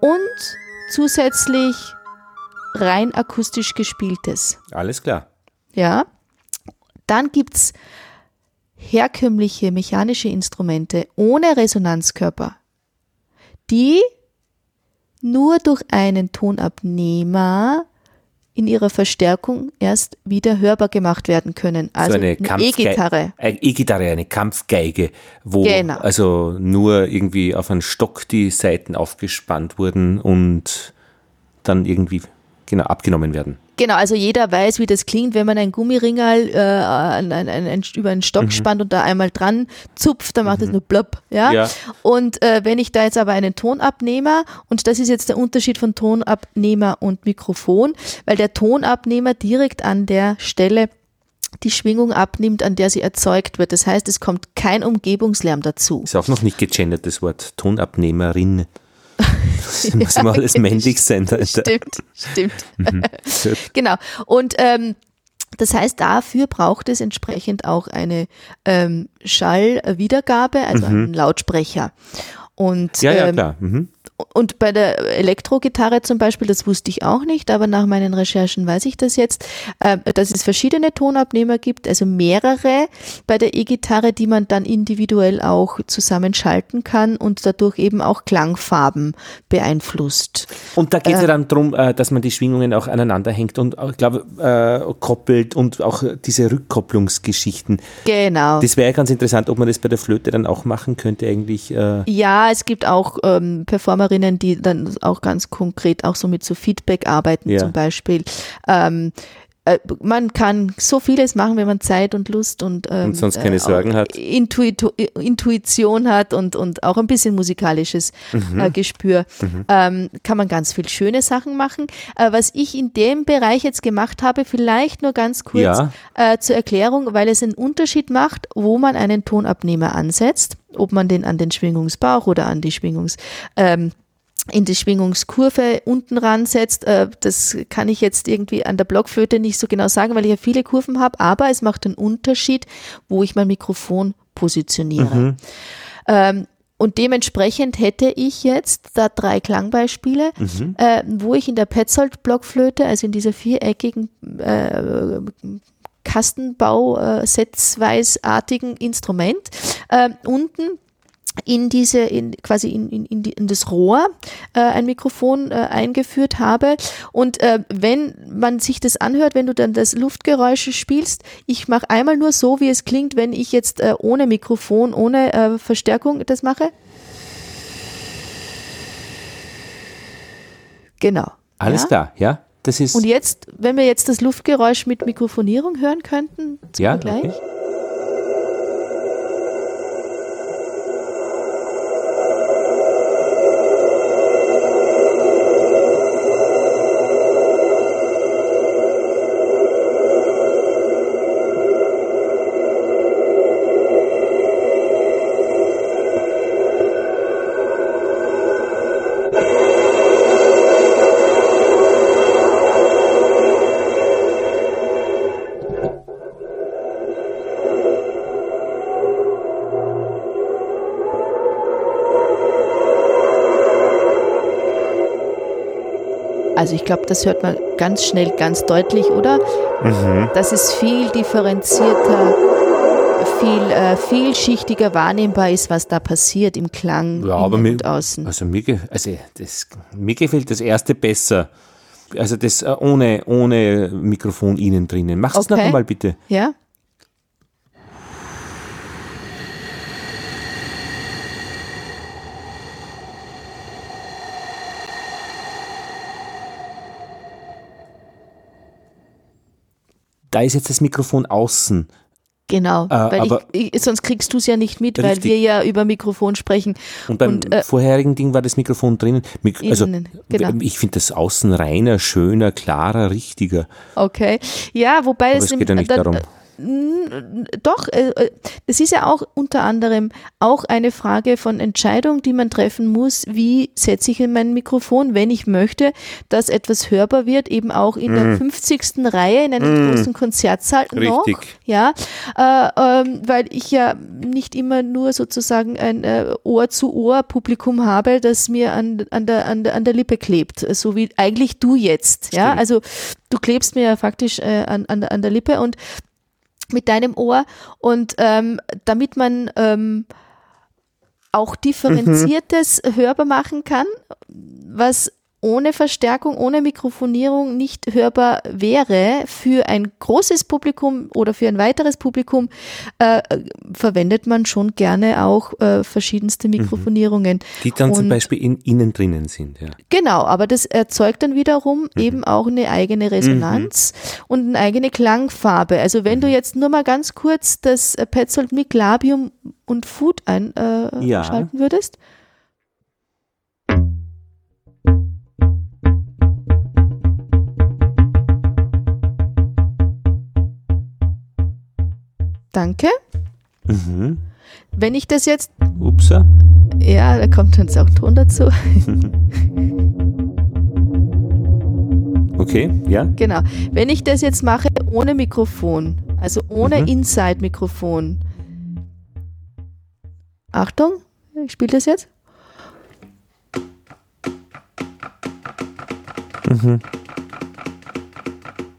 und zusätzlich rein akustisch gespieltes. Alles klar. Ja. Dann gibt es herkömmliche mechanische Instrumente ohne Resonanzkörper, die nur durch einen Tonabnehmer in ihrer Verstärkung erst wieder hörbar gemacht werden können. Also so eine eine E-Gitarre. Äh, E-Gitarre, eine Kampfgeige, wo Genau. also nur irgendwie auf einen Stock die Seiten aufgespannt wurden und dann irgendwie genau abgenommen werden. Genau, also jeder weiß, wie das klingt, wenn man ein Gummiringal äh, an, an, an, über einen Stock spannt und da einmal dran zupft, dann macht es nur blöpp. Ja? Ja. Und äh, wenn ich da jetzt aber einen Tonabnehmer, und das ist jetzt der Unterschied von Tonabnehmer und Mikrofon, weil der Tonabnehmer direkt an der Stelle die Schwingung abnimmt, an der sie erzeugt wird. Das heißt, es kommt kein Umgebungslärm dazu. Ist auch noch nicht gegendert, das Wort Tonabnehmerin. Das muss immer alles männlich sein. Da, da. Stimmt, stimmt. Gut. Genau. Und ähm, das heißt, dafür braucht es entsprechend auch eine ähm, Schallwiedergabe, also einen Lautsprecher. Und, Ja, ja, ähm, klar. Mhm. und bei der Elektrogitarre zum Beispiel, das wusste ich auch nicht, aber nach meinen Recherchen weiß ich das jetzt, äh, dass es verschiedene Tonabnehmer gibt, also mehrere bei der E-Gitarre, die man dann individuell auch zusammenschalten kann und dadurch eben auch Klangfarben beeinflusst. Und da geht es ja dann darum, äh, dass man die Schwingungen auch aneinander hängt und auch, ich glaube, äh, koppelt und auch diese Rückkopplungsgeschichten. Genau. Das wäre ja ganz interessant, ob man das bei der Flöte dann auch machen könnte, eigentlich. Äh, Ja, es gibt auch ähm, Performerinnen, die dann auch ganz konkret auch so mit so Feedback arbeiten Ja. zum Beispiel. Ähm, äh, man kann so vieles machen, wenn man Zeit und Lust und, ähm, Und sonst keine äh, Sorgen hat. Intuito Intuition hat und, und auch ein bisschen musikalisches Mhm. äh, Gespür, ähm, kann man ganz viel schöne Sachen machen. Äh, was ich in dem Bereich jetzt gemacht habe, vielleicht nur ganz kurz Ja. äh, zur Erklärung, weil es einen Unterschied macht, wo man einen Tonabnehmer ansetzt, ob man den an den Schwingungsbauch oder an die Schwingungs ähm, in die Schwingungskurve unten ransetzt. Äh, das kann ich jetzt irgendwie an der Blockflöte nicht so genau sagen, weil ich ja viele Kurven habe, aber es macht einen Unterschied, wo ich mein Mikrofon positioniere. Ähm, und dementsprechend hätte ich jetzt da drei Klangbeispiele, äh, wo ich in der Petzold-Blockflöte, also in dieser viereckigen äh, Kastenbau-Setzweisartigen Instrument, äh, unten in diese, in, quasi in, in, in, die, in das Rohr äh, ein Mikrofon äh, eingeführt habe. Und äh, wenn man sich das anhört, wenn du dann das Luftgeräusche spielst, ich mache einmal nur so, wie es klingt, wenn ich jetzt äh, ohne Mikrofon, ohne äh, Verstärkung das mache. Genau. alles ja? klar, ja. Das ist. Und jetzt, wenn wir jetzt das Luftgeräusch mit Mikrofonierung hören könnten, zum ja, Vergleich. okay. Also ich glaube, das hört man ganz schnell, ganz deutlich, oder? Mhm. Dass es viel differenzierter, viel äh, vielschichtiger wahrnehmbar ist, was da passiert im Klang Ja, aber mir, und außen. also mir, ge- also das, mir gefällt das erste besser. Also das äh, ohne, ohne Mikrofon innen drinnen. Mach es noch Okay. einmal bitte. Ja? Da ist jetzt das Mikrofon außen. Genau, Äh, weil aber- ich, ich, sonst kriegst du es ja nicht mit, weil Richtig. wir ja über Mikrofon sprechen. Und beim Und, äh, vorherigen Ding war das Mikrofon drinnen. Mik also, Innen, genau. ich finde das außen reiner, schöner, klarer, richtiger. Okay. Ja, wobei Aber es, es im- geht ja nicht dann- darum. N- Doch, äh, äh, das ist ja auch unter anderem auch eine Frage von Entscheidung, die man treffen muss. Wie setze ich in mein Mikrofon, wenn ich möchte, dass etwas hörbar wird, eben auch in der 50. Reihe in einem großen Konzertsaal noch. Richtig. Ja, äh, ähm, weil ich ja nicht immer nur sozusagen ein äh, Ohr-zu-Ohr-Publikum habe, das mir an, an, der, an, der, an der Lippe klebt, so wie eigentlich du jetzt. Ja, Stimmt. also du klebst mir ja faktisch äh, an, an, der- an der Lippe und mit deinem Ohr und ähm, damit man ähm, auch differenziertes hörbar machen kann, was ohne Verstärkung, ohne Mikrofonierung nicht hörbar wäre für ein großes Publikum oder für ein weiteres Publikum, äh, äh, verwendet man schon gerne auch äh, verschiedenste Mikrofonierungen. Die dann zum Und- Beispiel in, innen drinnen sind. Ja. Genau, aber das erzeugt dann wiederum Mhm. eben auch eine eigene Resonanz und eine eigene Klangfarbe. Also wenn Mhm. du jetzt nur mal ganz kurz das Petzold mit Labium und Food einschalten äh, Ja. schalten würdest. Danke. Mhm. Wenn ich das jetzt, Upsa. ja, da kommt jetzt auch Ton dazu. Okay, ja. Genau. Wenn ich das jetzt mache ohne Mikrofon, also ohne Mhm. Inside-Mikrofon. Achtung, ich spiele das jetzt.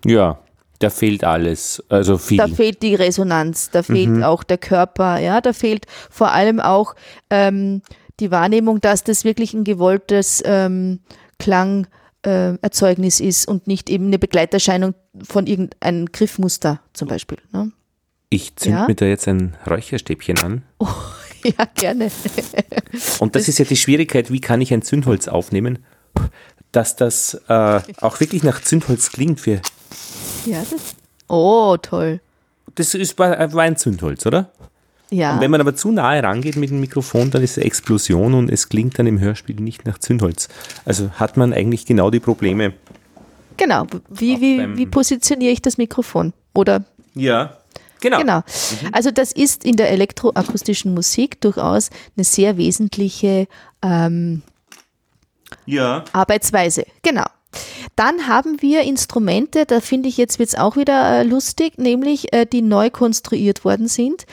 Ja, da fehlt alles. Also viel. Da fehlt die Resonanz, da fehlt auch der Körper, ja, da fehlt vor allem auch ähm, die Wahrnehmung, dass das wirklich ein gewolltes ähm, Klangerzeugnis ist und nicht eben eine Begleiterscheinung von irgendeinem Griffmuster zum Beispiel. Ne? ich zünd Ja? mir da jetzt ein Räucherstäbchen an. Ja, gerne. Und das ist ja die Schwierigkeit, wie kann ich ein Zündholz aufnehmen, dass das äh, auch wirklich nach Zündholz klingt. Für, ja, das, oh, toll. das ist, war, war ein Zündholz, oder? Ja. Und wenn man aber zu nahe rangeht mit dem Mikrofon, dann ist es eine Explosion und es klingt dann im Hörspiel nicht nach Zündholz. Also hat man eigentlich genau die Probleme. Genau. Wie, wie, wie positioniere ich das Mikrofon? Oder Ja, genau. genau. Also das ist in der elektroakustischen Musik durchaus eine sehr wesentliche ähm, Ja. Arbeitsweise. Genau. Dann haben wir Instrumente, da finde ich jetzt wird es auch wieder äh, lustig, nämlich äh, die neu konstruiert worden sind,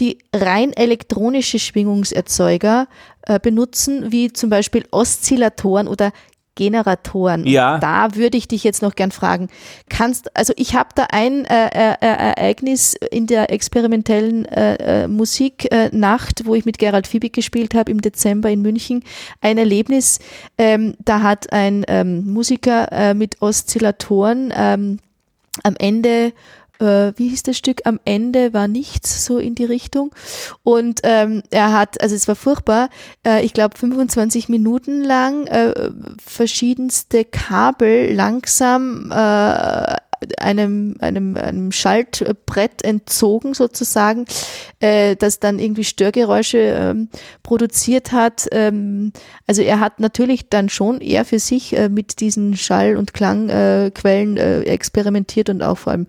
die rein elektronische Schwingungserzeuger äh, benutzen, wie zum Beispiel Oszillatoren oder Generatoren. Ja. Und Da würde ich dich jetzt noch gern fragen. Kannst, also ich habe da ein äh, äh, äh, Ereignis in der experimentellen äh, äh, Musiknacht, wo ich mit Gerald Fiebig gespielt habe im Dezember in München, ein Erlebnis. Ähm, da hat ein ähm, Musiker äh, mit Oszillatoren ähm, am Ende äh, wie hieß das Stück? Am Ende war nichts, so in die Richtung. Und ähm, er hat, also es war furchtbar, äh, ich glaube 25 Minuten lang äh, verschiedenste Kabel langsam äh, einem, einem, einem Schaltbrett entzogen sozusagen, äh, das dann irgendwie Störgeräusche ähm, produziert hat. Ähm, also er hat natürlich dann schon eher für sich äh, mit diesen Schall- und Klangquellen äh, äh, experimentiert und auch vor allem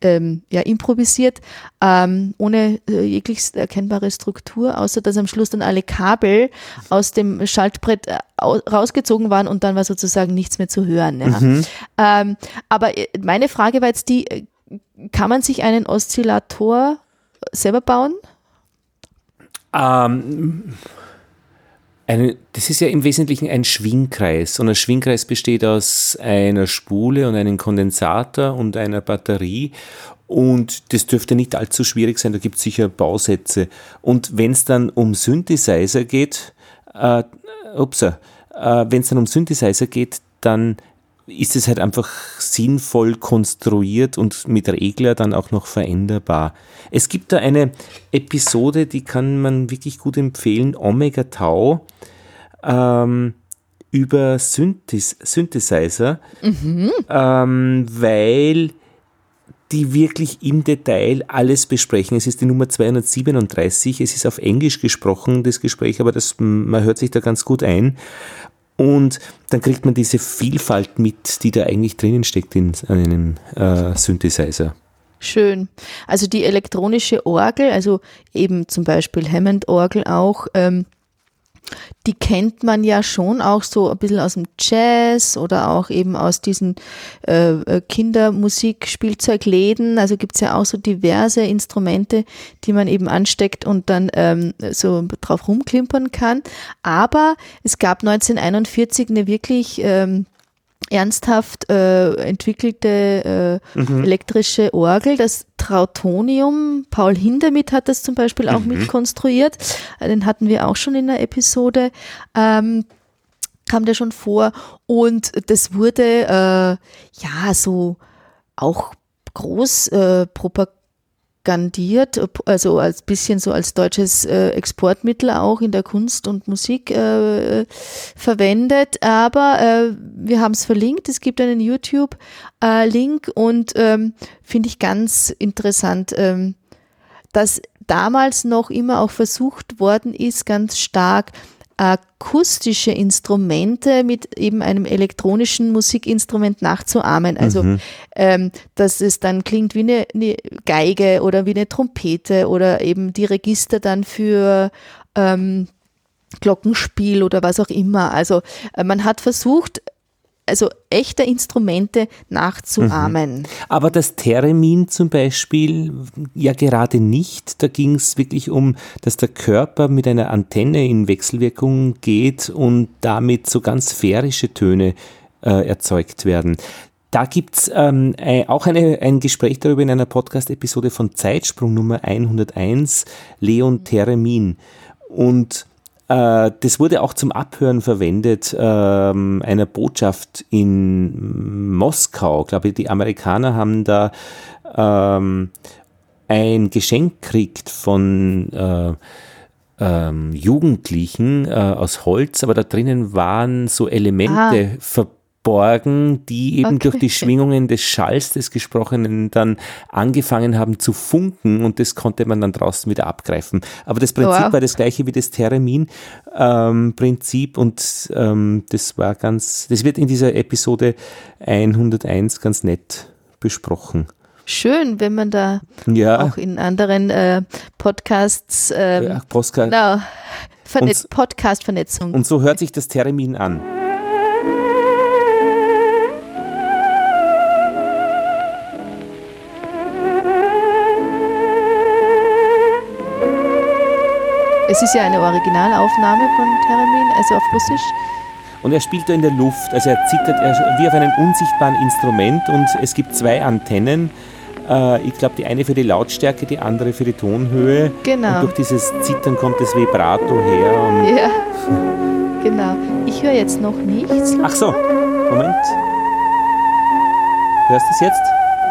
ähm, ja, improvisiert, ähm, ohne äh, jeglichst erkennbare Struktur, außer dass am Schluss dann alle Kabel aus dem Schaltbrett äh, rausgezogen waren und dann war sozusagen nichts mehr zu hören. Ja. Ähm, aber äh, meine Frage war jetzt die, äh, kann man sich einen Oszillator selber bauen? Ähm, eine, das ist ja im Wesentlichen ein Schwingkreis. Und ein Schwingkreis besteht aus einer Spule und einem Kondensator und einer Batterie. Und das dürfte nicht allzu schwierig sein, da gibt es sicher Bausätze. Und wenn es dann um Synthesizer geht, äh, upsa, äh, wenn es dann um Synthesizer geht, dann ist es halt einfach sinnvoll konstruiert und mit Regler dann auch noch veränderbar. Es gibt da eine Episode, die kann man wirklich gut empfehlen, Omega Tau, ähm, über Synthes Synthesizer, ähm, weil die wirklich im Detail alles besprechen. Es ist die Nummer 237. Es ist auf Englisch gesprochen, das Gespräch, aber das, man hört sich da ganz gut ein. Und dann kriegt man diese Vielfalt mit, die da eigentlich drinnen steckt in einem äh, Synthesizer. Schön. Also die elektronische Orgel, also eben zum Beispiel Hammond-Orgel auch, ähm, die kennt man ja schon auch so ein bisschen aus dem Jazz oder auch eben aus diesen äh, äh Kindermusikspielzeugläden. Also gibt's ja auch so diverse Instrumente, die man eben ansteckt und dann ähm, so drauf rumklimpern kann. Aber es gab 1941 eine wirklich ähm, ernsthaft äh, entwickelte äh, mhm. elektrische Orgel, das Trautonium. Paul Hindemith hat das zum Beispiel auch mhm. mitkonstruiert. Äh, den hatten wir auch schon in der Episode. Ähm, kam der schon vor und das wurde äh, ja so auch groß äh, propagiert gandiert, also als bisschen so als deutsches äh, Exportmittel auch in der Kunst und Musik äh, verwendet. Aber äh, wir haben es verlinkt. Es gibt einen YouTube-Link und ähm, finde ich ganz interessant, ähm, dass damals noch immer auch versucht worden ist, ganz stark akustische Instrumente mit eben einem elektronischen Musikinstrument nachzuahmen. Also, mhm. ähm, dass es dann klingt wie eine, eine, Geige oder wie eine Trompete oder eben die Register dann für ähm, Glockenspiel oder was auch immer. Also äh, man hat versucht, also echte Instrumente nachzuahmen. Mhm. Aber das Theremin zum Beispiel ja gerade nicht. Da ging es wirklich um, dass der Körper mit einer Antenne in Wechselwirkung geht und damit so ganz sphärische Töne äh, erzeugt werden. Da gibt es ähm, auch eine, ein Gespräch darüber in einer Podcast-Episode von Zeitsprung Nummer 101, Leon Theremin. Und das wurde auch zum Abhören verwendet ähm, einer Botschaft in Moskau. Ich glaube, die Amerikaner haben da ähm, ein Geschenk gekriegt von äh, ähm, Jugendlichen äh, aus Holz, aber da drinnen waren so Elemente ah. verbunden borgen, die eben okay. durch die Schwingungen des Schalls des Gesprochenen dann angefangen haben zu funken und das konnte man dann draußen wieder abgreifen. Aber das Prinzip wow. war das gleiche wie das Theremin-Prinzip ähm, und ähm, das war ganz, das wird in dieser Episode 101 ganz nett besprochen. Schön, wenn man da ja. auch in anderen äh, Podcasts ähm, ja, Postka genau, Podcast-Vernetzung. Und so hört sich das Theremin an. Es ist ja eine Originalaufnahme von Theremin, also auf Russisch. Und er spielt da in der Luft, also er zittert er, wie auf einem unsichtbaren Instrument und es gibt zwei Antennen. Äh, ich glaube, die eine für die Lautstärke, die andere für die Tonhöhe. Genau. Und durch dieses Zittern kommt das Vibrato her. ja, genau. Ich höre jetzt noch nichts. Ach so, Moment. Hörst du es jetzt?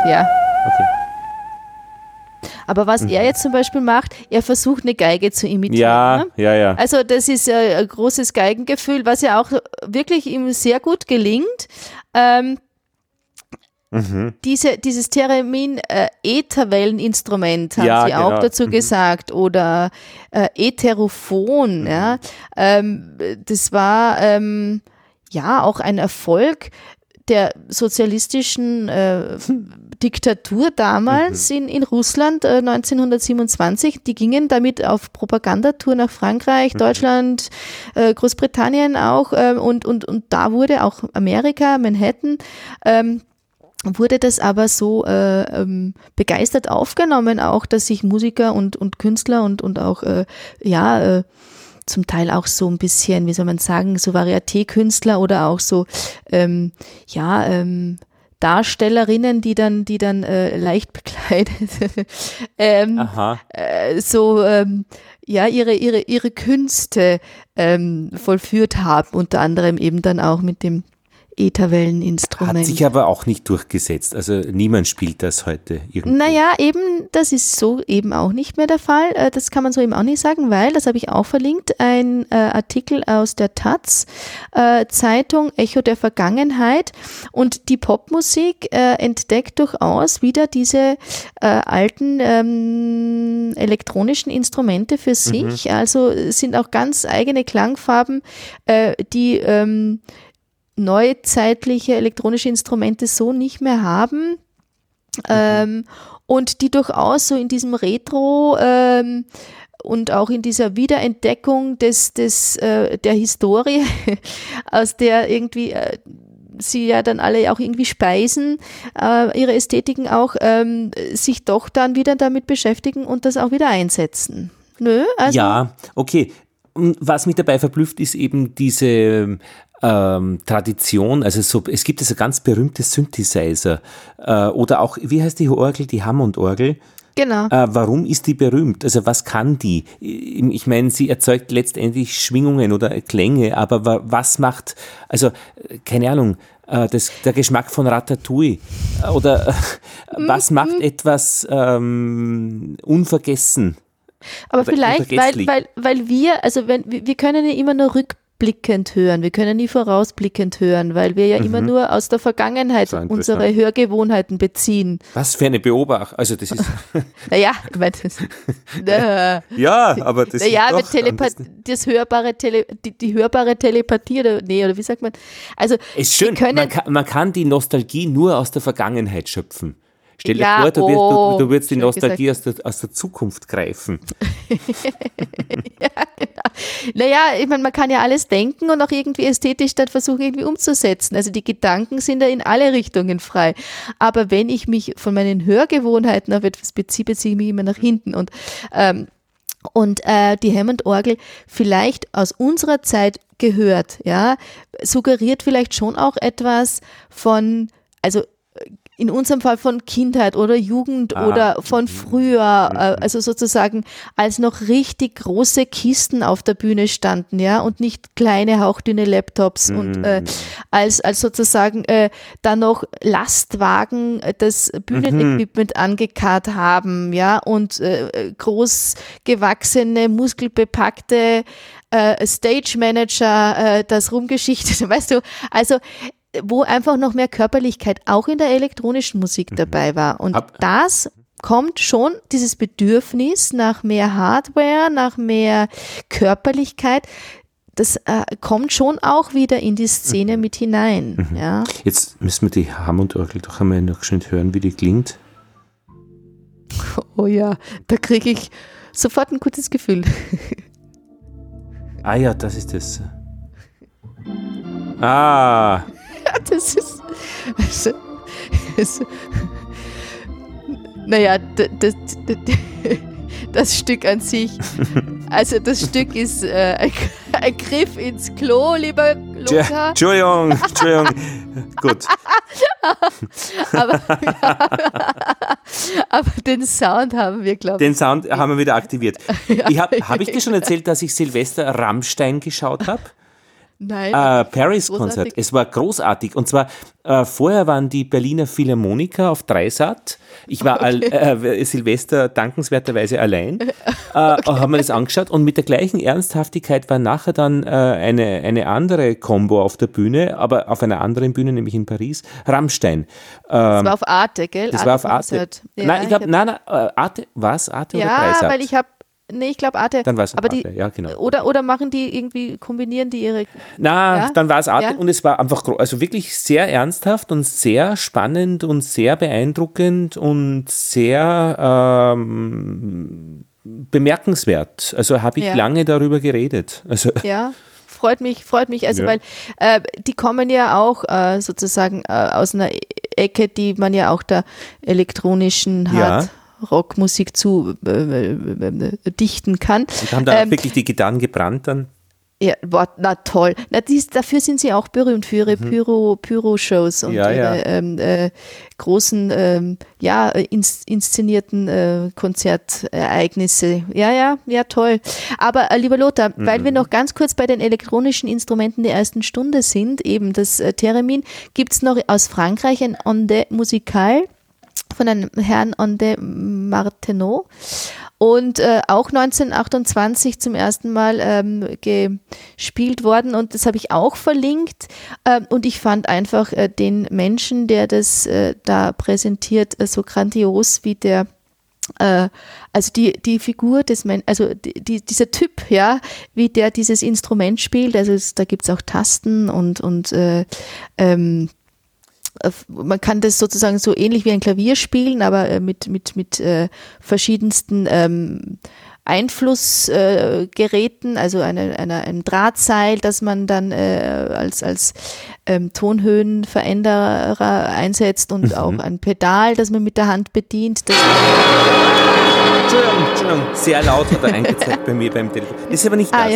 Ja. Aber was mhm. er jetzt zum Beispiel macht, er versucht eine Geige zu imitieren. Ja, ne? ja, ja. Also das ist äh, ein großes Geigengefühl, was ja auch wirklich ihm sehr gut gelingt. Ähm, Mhm. Diese, dieses Theremin äh, Ätherwelleninstrument haben ja, sie genau. auch dazu mhm. gesagt oder äh, Ätherophon, mhm. ja. Ähm, das war ähm, ja auch ein Erfolg der sozialistischen äh, Diktatur damals mhm. in, in Russland äh, 1927. Die gingen damit auf Propagandatour nach Frankreich, mhm. Deutschland, äh, Großbritannien auch äh, und, und, und da wurde auch Amerika, Manhattan, ähm, wurde das aber so äh, ähm, begeistert aufgenommen, auch dass sich Musiker und, und Künstler und, und auch äh, ja äh, zum Teil auch so ein bisschen, wie soll man sagen, so Varieté-Künstler oder auch so ähm, ja ähm, Darstellerinnen, die dann, die dann äh, leicht bekleidet ähm, äh, so ähm, ja ihre ihre ihre Künste ähm, vollführt haben, unter anderem eben dann auch mit dem Ätherwelleninstrument. Hat sich aber auch nicht durchgesetzt. Also niemand spielt das heute irgendwie. Naja, eben, das ist so eben auch nicht mehr der Fall. Äh, das kann man so eben auch nicht sagen, weil, das habe ich auch verlinkt, ein äh, Artikel aus der Taz, äh, Zeitung Echo der Vergangenheit und die Popmusik äh, entdeckt durchaus wieder diese äh, alten ähm, elektronischen Instrumente für sich. Mhm. Also sind auch ganz eigene Klangfarben, äh, die ähm, neuzeitliche elektronische Instrumente so nicht mehr haben. Ähm, und die durchaus so in diesem Retro ähm, und auch in dieser Wiederentdeckung des, des, äh, der Historie, aus der irgendwie äh, sie ja dann alle auch irgendwie speisen, äh, ihre Ästhetiken auch, ähm, sich doch dann wieder damit beschäftigen und das auch wieder einsetzen. Nö, also. Ja, okay. Was mich dabei verblüfft, ist eben diese ähm, Tradition, also so, es gibt so ganz berühmte Synthesizer äh, oder auch, wie heißt die Orgel, die Hammond-Orgel? Genau. Äh, warum ist die berühmt? Also was kann die? Ich meine, sie erzeugt letztendlich Schwingungen oder Klänge, aber was macht, also keine Ahnung, äh, das, der Geschmack von Ratatouille äh, oder äh, was macht etwas ähm, unvergessen? Aber vielleicht, weil, weil, weil wir, also wenn, wir können ja immer nur rück, rückblickend hören. Wir können nie vorausblickend hören, weil wir ja mhm. immer nur aus der Vergangenheit so unsere Hörgewohnheiten beziehen. Was für eine Beobachtung. Also das ist. naja, ich meine, das, ja, aber das naja, ist doch das hörbare Tele die, die, hörbare Telepathie oder nee, oder wie sagt man? Also ist schön. man, kann, man kann die Nostalgie nur aus der Vergangenheit schöpfen. Stell dir ja, vor, du, wirst, oh, du, du wirst die Nostalgie aus der, aus der, Zukunft greifen. ja, genau. Naja, ich meine, man kann ja alles denken und auch irgendwie ästhetisch dann versuchen, irgendwie umzusetzen. Also die Gedanken sind ja in alle Richtungen frei. Aber wenn ich mich von meinen Hörgewohnheiten auf etwas beziehe, beziehe ich mich immer nach hinten. Und, ähm, und äh, die Hammond-Orgel vielleicht aus unserer Zeit gehört, ja, suggeriert vielleicht schon auch etwas von, also in unserem Fall von Kindheit oder Jugend ah. oder von früher, mhm. also sozusagen als noch richtig große Kisten auf der Bühne standen, ja, und nicht kleine hauchdünne Laptops mhm. und äh, als, als sozusagen äh, dann noch Lastwagen äh, das Bühnenequipment mhm. angekarrt haben, ja, und äh, groß gewachsene, muskelbepackte äh, Stage Manager, äh, das rumgeschichtet, weißt du, also wo einfach noch mehr Körperlichkeit auch in der elektronischen Musik mhm. dabei war. Und Ab das kommt schon, dieses Bedürfnis nach mehr Hardware, nach mehr Körperlichkeit, das äh, kommt schon auch wieder in die Szene mhm. mit hinein. Mhm. Ja. Jetzt müssen wir die Hammond-Orgel doch einmal noch schnell hören, wie die klingt. Oh ja, da kriege ich sofort ein gutes Gefühl. ah ja, das ist das. Ah, das ist. Also, also, naja, das, das, das, Stück an sich. Also, das Stück ist äh, ein, ein, Griff ins Klo, lieber Luca. Entschuldigung, Entschuldigung. Gut. aber, aber den Sound haben wir, glaube ich. Den Sound haben wir wieder aktiviert. Ich habe hab ich dir schon erzählt, dass ich Silvester Rammstein geschaut habe? Nein. Äh, Paris-Konzert. Es war großartig. Und zwar, äh, vorher waren die Berliner Philharmoniker auf Dreisat. Ich war okay. all, äh, Silvester dankenswerterweise allein. Äh, okay. Haben wir das angeschaut und mit der gleichen Ernsthaftigkeit war nachher dann äh, eine, eine andere Combo auf der Bühne, aber auf einer anderen Bühne, nämlich in Paris, Rammstein. das ähm, war auf Arte, gell? Das Arte war auf Arte. Ja, nein, ich glaube, nein, nein, äh, Arte, was? Arte ja, oder Dreisat? Ja, weil ich habe Nee, ich glaube Arte. Dann war es Arte, die, ja, genau. Oder, oder machen die irgendwie, kombinieren die ihre. Na, ja? dann war es Arte ja? und es war einfach, also wirklich sehr ernsthaft und sehr spannend und sehr beeindruckend und sehr ähm, bemerkenswert. Also habe ich ja. lange darüber geredet. Also, ja freut mich, freut mich, also ja. weil äh, die kommen ja auch äh, sozusagen äh, aus einer Ecke, die man ja auch der elektronischen hat. Ja. Rockmusik zu äh, äh, dichten kann. Und haben da ähm, wirklich die Gitarren gebrannt dann? Ja, war, na toll. Na, dies, dafür sind sie auch berühmt, für ihre Pyro, Pyro-Shows und Mhm. Ja, ihre ja. Ähm, äh, großen, ähm, ja, ins, inszenierten äh, Konzertereignisse. Ja, ja, ja, toll. Aber äh, lieber Lothar, weil Mhm. wir noch ganz kurz bei den elektronischen Instrumenten der ersten Stunde sind, eben das äh, Theremin, gibt es noch aus Frankreich ein Onde Musical von einem Herrn Onde Martenot und äh, auch 1928 zum ersten Mal ähm, gespielt worden. Und das habe ich auch verlinkt. Ähm, und ich fand einfach äh, den Menschen, der das äh, da präsentiert, äh, so grandios wie der äh, also die, die Figur des Men also die, die, dieser Typ, ja, wie der dieses Instrument spielt, also es, da gibt es auch Tasten und, und äh, ähm, äh, man kann das sozusagen so ähnlich wie ein Klavier spielen, aber äh, mit, mit, mit äh, verschiedensten ähm, Einflussgeräten, äh, also eine, eine, ein Drahtseil, das man dann äh, als, als ähm, Tonhöhenveränderer einsetzt und auch ein Pedal, das man mit der Hand bedient. Das, Entschuldigung, Entschuldigung, sehr laut hat er eingezeigt bei mir beim Telefon. Das ist aber nicht Ah,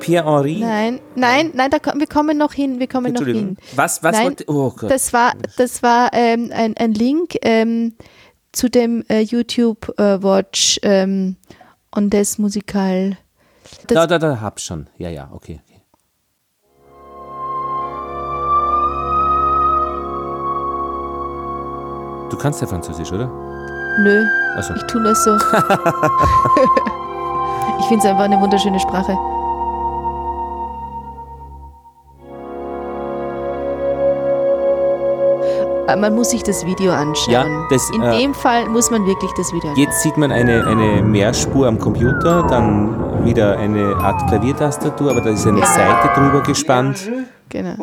das. Pierre-Henri? nein, nein, nein, da, wir kommen noch hin, wir kommen noch hin. Was, was Nein, wollte. Oh Gott. Das war, das war ähm, ein, ein Link ähm, zu dem äh, YouTube äh, Watch ähm, und das Musikal. Das, da, da, da, hab schon. Ja, ja, okay. Du kannst ja Französisch, oder? Nö, Also, ich tue nur so. ich finde es einfach eine wunderschöne Sprache. Man muss sich das Video anschauen. Ja, das, In äh, dem Fall muss man wirklich das Video anschauen. jetzt sieht man eine, eine Mehrspur am Computer, dann wieder eine Art Klaviertastatur, aber da ist eine Ja. Seite drüber gespannt. Genau.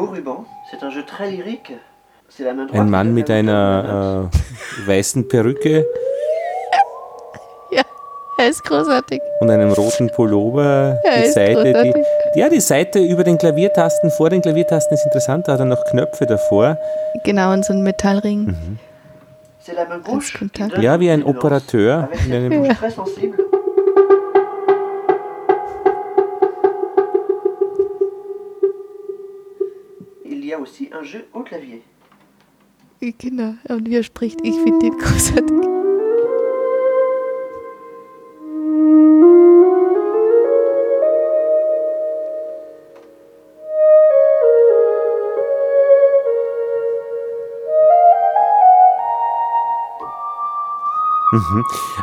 droite. Ein Mann mit einer äh, weißen Perücke Ja, er ist großartig. und einem roten Pullover. Ja, die ist Seite, die, großartig. Ja, die Seite über den Klaviertasten, vor den Klaviertasten ist interessant, da hat er noch Knöpfe davor. Genau, und so ein Metallring. Mhm. Ja, wie ein Operateur. Avec in einem- cette touche très sensible. Il y a aussi un jeu au clavier. Genau, und wie er spricht, ich finde den großartig.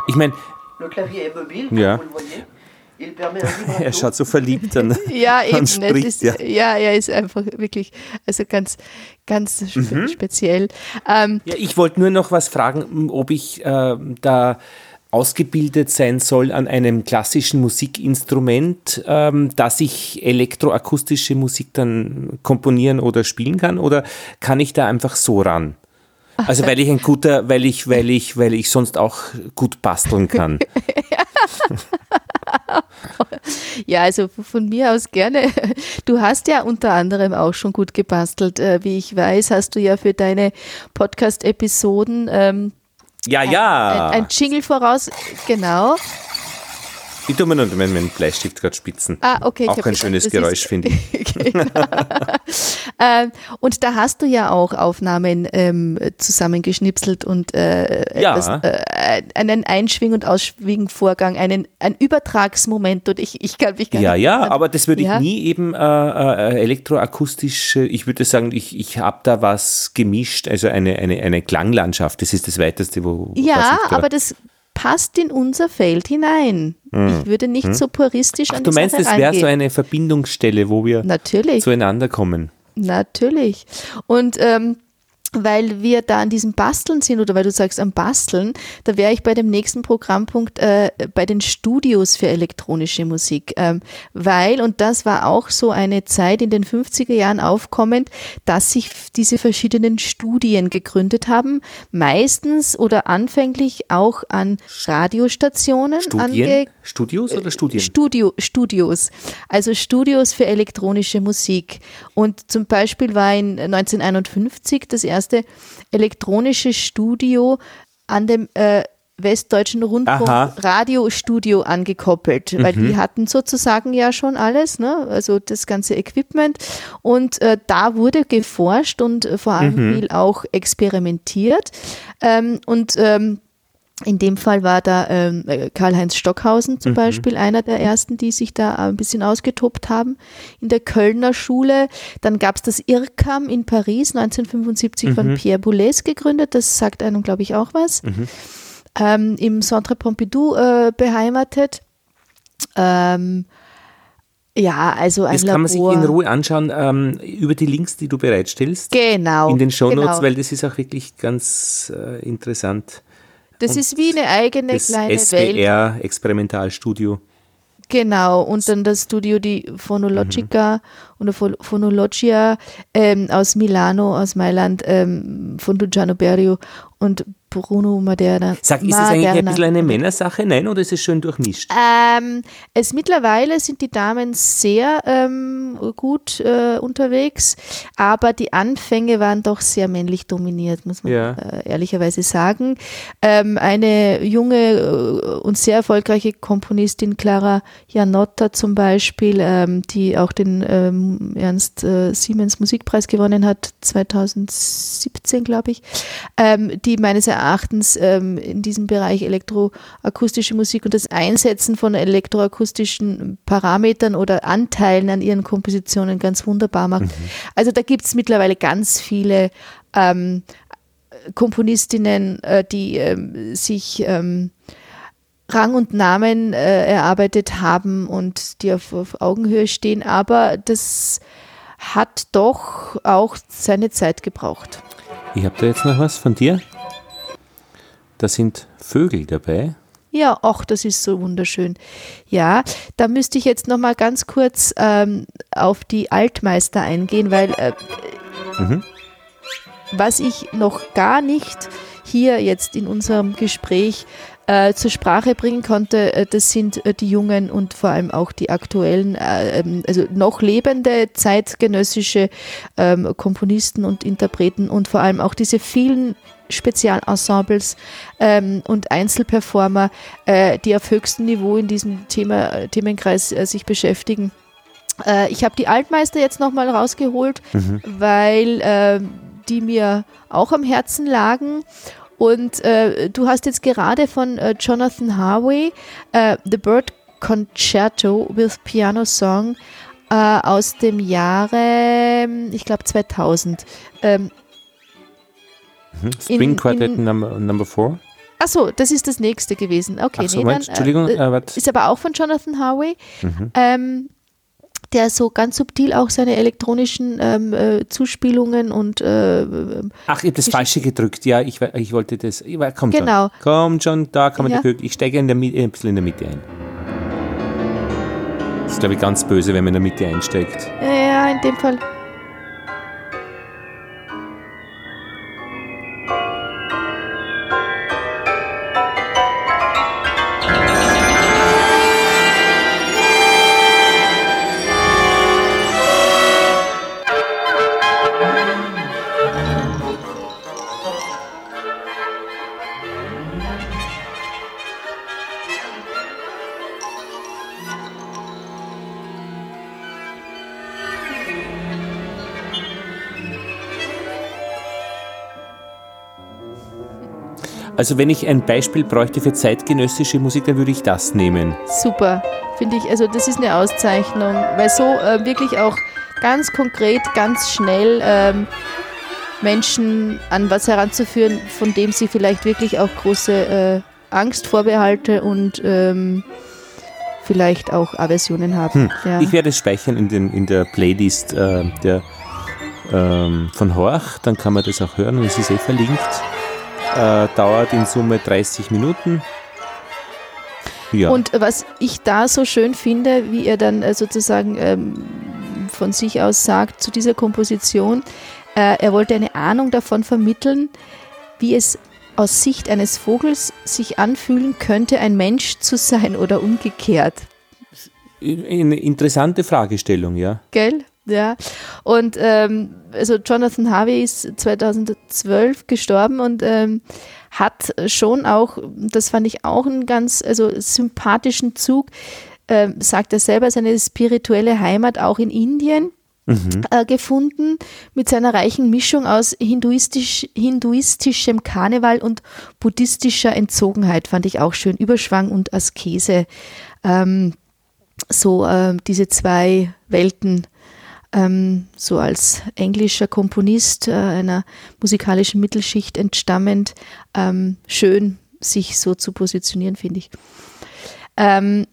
Ich meine, Ja. er schaut so verliebt an. Ja, eben. Spricht, ist, ja. ja. er ist einfach wirklich, also ganz, ganz Mhm. speziell. Ähm, Ja, ich wollte nur noch was fragen, ob ich äh, da ausgebildet sein soll an einem klassischen Musikinstrument, ähm, dass ich elektroakustische Musik dann komponieren oder spielen kann, oder kann ich da einfach so ran? Also weil ich ein guter, weil ich, weil ich, weil ich sonst auch gut basteln kann. ja, also von mir aus gerne. Du hast ja unter anderem auch schon gut gebastelt. Äh, wie ich weiß, hast du ja für deine Podcast-Episoden ähm, Ja, ja. ein, ein Jingle voraus. Genau. Ich tue mir nur meinen, meinen Bleistift gerade spitzen. Ah, okay. ich Auch hab ein gedacht, schönes das Geräusch, finde ich. genau. ähm, und da hast du ja auch Aufnahmen ähm, zusammengeschnipselt und äh, Ja. etwas, äh, einen Einschwing- und Ausschwing-Vorgang, einen, ein Übertragsmoment. Und ich, ich kann mich gar Ja, ja, aber das würde ich Ja. nie eben äh, äh, elektroakustisch, ich würde sagen, ich, ich habe da was gemischt, also eine, eine, eine Klanglandschaft, das ist das Weiteste, wo Ja, ich da, aber das passt in unser Feld hinein. Ich würde nicht so puristisch Hm. Ach, an du meinst, das wäre so eine Verbindungsstelle, wo wir Natürlich. zueinander kommen. Natürlich. Und ähm, weil wir da an diesem Basteln sind oder weil du sagst am Basteln, da wäre ich bei dem nächsten Programmpunkt äh, bei den Studios für elektronische Musik. Ähm, weil, und das war auch so eine Zeit in den 50er Jahren aufkommend, dass sich diese verschiedenen Studien gegründet haben, meistens oder anfänglich auch an Radiostationen Studien? Studios oder Studien? Studio, Studios, also Studios für elektronische Musik. Und zum Beispiel war in 1951 das erste elektronische Studio an dem äh, Westdeutschen Rundfunk Aha. Radiostudio angekoppelt, weil die hatten sozusagen ja schon alles, ne? also das ganze Equipment. Und äh, da wurde geforscht und äh, vor allem viel auch experimentiert. Ähm, und ähm, in dem Fall war da ähm, äh, Karl-Heinz Stockhausen zum Beispiel einer der ersten, die sich da ein bisschen ausgetobt haben in der Kölner Schule. Dann gab es das IRCAM in Paris, 1975 von Pierre Boulez gegründet. Das sagt einem, glaube ich, auch was. Ähm, Im Centre Pompidou äh, beheimatet. Ähm, ja, also ein Das kann man sich in Ruhe anschauen ähm, über die Links, die du bereitstellst. Genau. in den Shownotes, genau. weil das ist auch wirklich ganz äh, interessant. Das ist wie eine eigene Das kleine Welt. SWR Experimentalstudio. Genau, und dann das Studio die Phonologica oder Pho- Phonologia ähm, aus Milano, aus Mailand, ähm, von Luciano Berio und Bruno Maderna. Sag, ist das eigentlich ein Maderna. bisschen eine Männersache? Nein, oder ist es schön durchmischt? Ähm, es mittlerweile sind die Damen sehr ähm, gut äh, unterwegs, aber die Anfänge waren doch sehr männlich dominiert, muss man Ja. äh, ehrlicherweise sagen. Ähm, eine junge äh, und sehr erfolgreiche Komponistin, Clara Janotta zum Beispiel, ähm, die auch den ähm, Ernst äh, Siemens Musikpreis gewonnen hat, 2017, glaube ich, ähm, die meines Erachtens ähm, in diesem Bereich elektroakustische Musik und das Einsetzen von elektroakustischen Parametern oder Anteilen an ihren Kompositionen ganz wunderbar macht. Also da gibt es mittlerweile ganz viele ähm, Komponistinnen, äh, die ähm, sich ähm, Rang und Namen äh, erarbeitet haben und die auf, auf Augenhöhe stehen, aber das hat doch auch seine Zeit gebraucht. Ich habe da jetzt noch was von dir. Da sind Vögel dabei. Ja, ach, das ist so wunderschön. Ja, da müsste ich jetzt noch mal ganz kurz ähm, auf die Altmeister eingehen, weil äh, was ich noch gar nicht hier jetzt in unserem Gespräch äh, zur Sprache bringen konnte, äh, das sind äh, die jungen und vor allem auch die aktuellen, äh, ähm, also noch lebende zeitgenössische ähm, Komponisten und Interpreten und vor allem auch diese vielen Spezialensembles ähm, und Einzelperformer, äh, die auf höchstem Niveau in diesem Thema, äh, Themenkreis äh, sich beschäftigen. Äh, ich habe die Altmeister jetzt nochmal rausgeholt, weil äh, die mir auch am Herzen lagen. Und äh, du hast jetzt gerade von äh, Jonathan Harvey äh, The Bird Concerto with Piano Song äh, aus dem Jahre, ich glaube 2000. Ähm, String In- Quartet in- Number, number Four. Achso, das ist das nächste gewesen. Okay, Ach so, nee, Moment, dann, Entschuldigung, äh, äh, warte. ist aber auch von Jonathan Harvey, Mhm. ähm, der so ganz subtil auch seine elektronischen ähm, äh, Zuspielungen und äh, äh, Ach, ich habe das Falsche gedrückt. Ja, ich, ich wollte das. Ich, komm Genau. schon. Komm schon, da kann man Ja. die. Ich steige in der Mitte, ein bisschen in der Mitte ein. Das ist, glaube ich, ganz böse, wenn man in der Mitte einsteigt. ja, in dem Fall. Also wenn ich ein Beispiel bräuchte für zeitgenössische Musik, dann würde ich das nehmen. Super, finde ich. Also das ist eine Auszeichnung, weil so äh, wirklich auch ganz konkret, ganz schnell ähm, Menschen an was heranzuführen, von dem sie vielleicht wirklich auch große äh, Angst, Vorbehalte und ähm, vielleicht auch Aversionen haben. Ja. Ich werde es speichern in, den, in der Playlist äh, der, ähm, von Horch, dann kann man das auch hören und es ist eh verlinkt. Äh, dauert in Summe 30 Minuten. Ja. Und was ich da so schön finde, wie er dann äh, sozusagen ähm, von sich aus sagt zu dieser Komposition, äh, er wollte eine Ahnung davon vermitteln, wie es aus Sicht eines Vogels sich anfühlen könnte, ein Mensch zu sein oder umgekehrt. Eine interessante Fragestellung, ja. Gell? Ja, und ähm, also Jonathan Harvey ist 2012 gestorben und ähm, hat schon auch, das fand ich auch einen ganz also sympathischen Zug, äh, sagt er selber, seine spirituelle Heimat auch in Indien. Mhm. Äh, gefunden mit seiner reichen Mischung aus hinduistisch, hinduistischem Karneval und buddhistischer Entzogenheit, fand ich auch schön. Überschwang und Askese. Ähm, so äh, diese zwei Welten ähm, so als englischer Komponist äh, einer musikalischen Mittelschicht entstammend, ähm, schön sich so zu positionieren, finde ich. Ähm,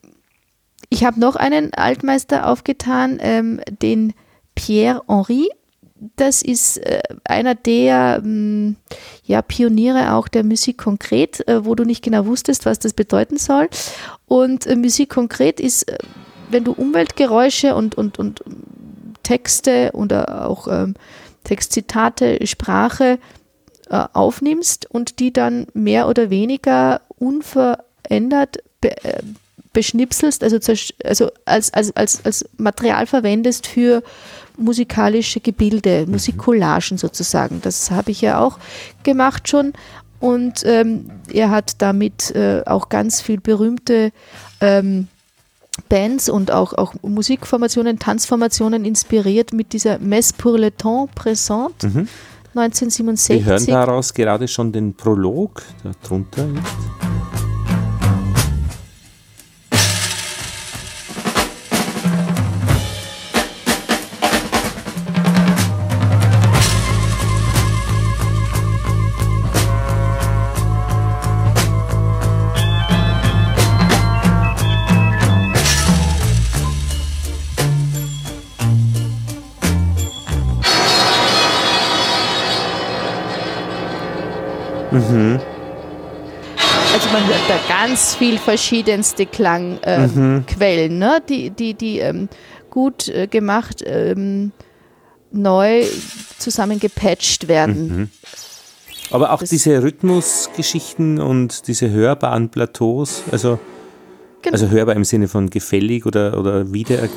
ich habe noch einen Altmeister aufgetan, ähm, den Pierre Henry. Das ist äh, einer der ähm, ja, Pioniere auch der Musik konkret, äh, wo du nicht genau wusstest, was das bedeuten soll. Und äh, Musik konkret ist, äh, wenn du Umweltgeräusche und, und, und Texte oder auch ähm, Textzitate, Sprache äh, aufnimmst und die dann mehr oder weniger unverändert be äh, beschnipselst, also, also als, als, als, als Material verwendest für musikalische Gebilde, mhm. Musikcollagen sozusagen. Das habe ich ja auch gemacht schon. Und ähm, er hat damit äh, auch ganz viel berühmte ähm, Bands und auch, auch Musikformationen, Tanzformationen inspiriert mit dieser Messe pour le temps présente. Mhm. 1967. Wir hören daraus gerade schon den Prolog, darunter jetzt. Mhm. Also man hört da ganz viel verschiedenste Klangquellen, äh, mhm. ne? die, die, die ähm, gut äh, gemacht, ähm, neu zusammengepatcht werden. Mhm. Aber auch das diese Rhythmusgeschichten und diese hörbaren Plateaus, also, genau. also hörbar im Sinne von gefällig oder, oder wieder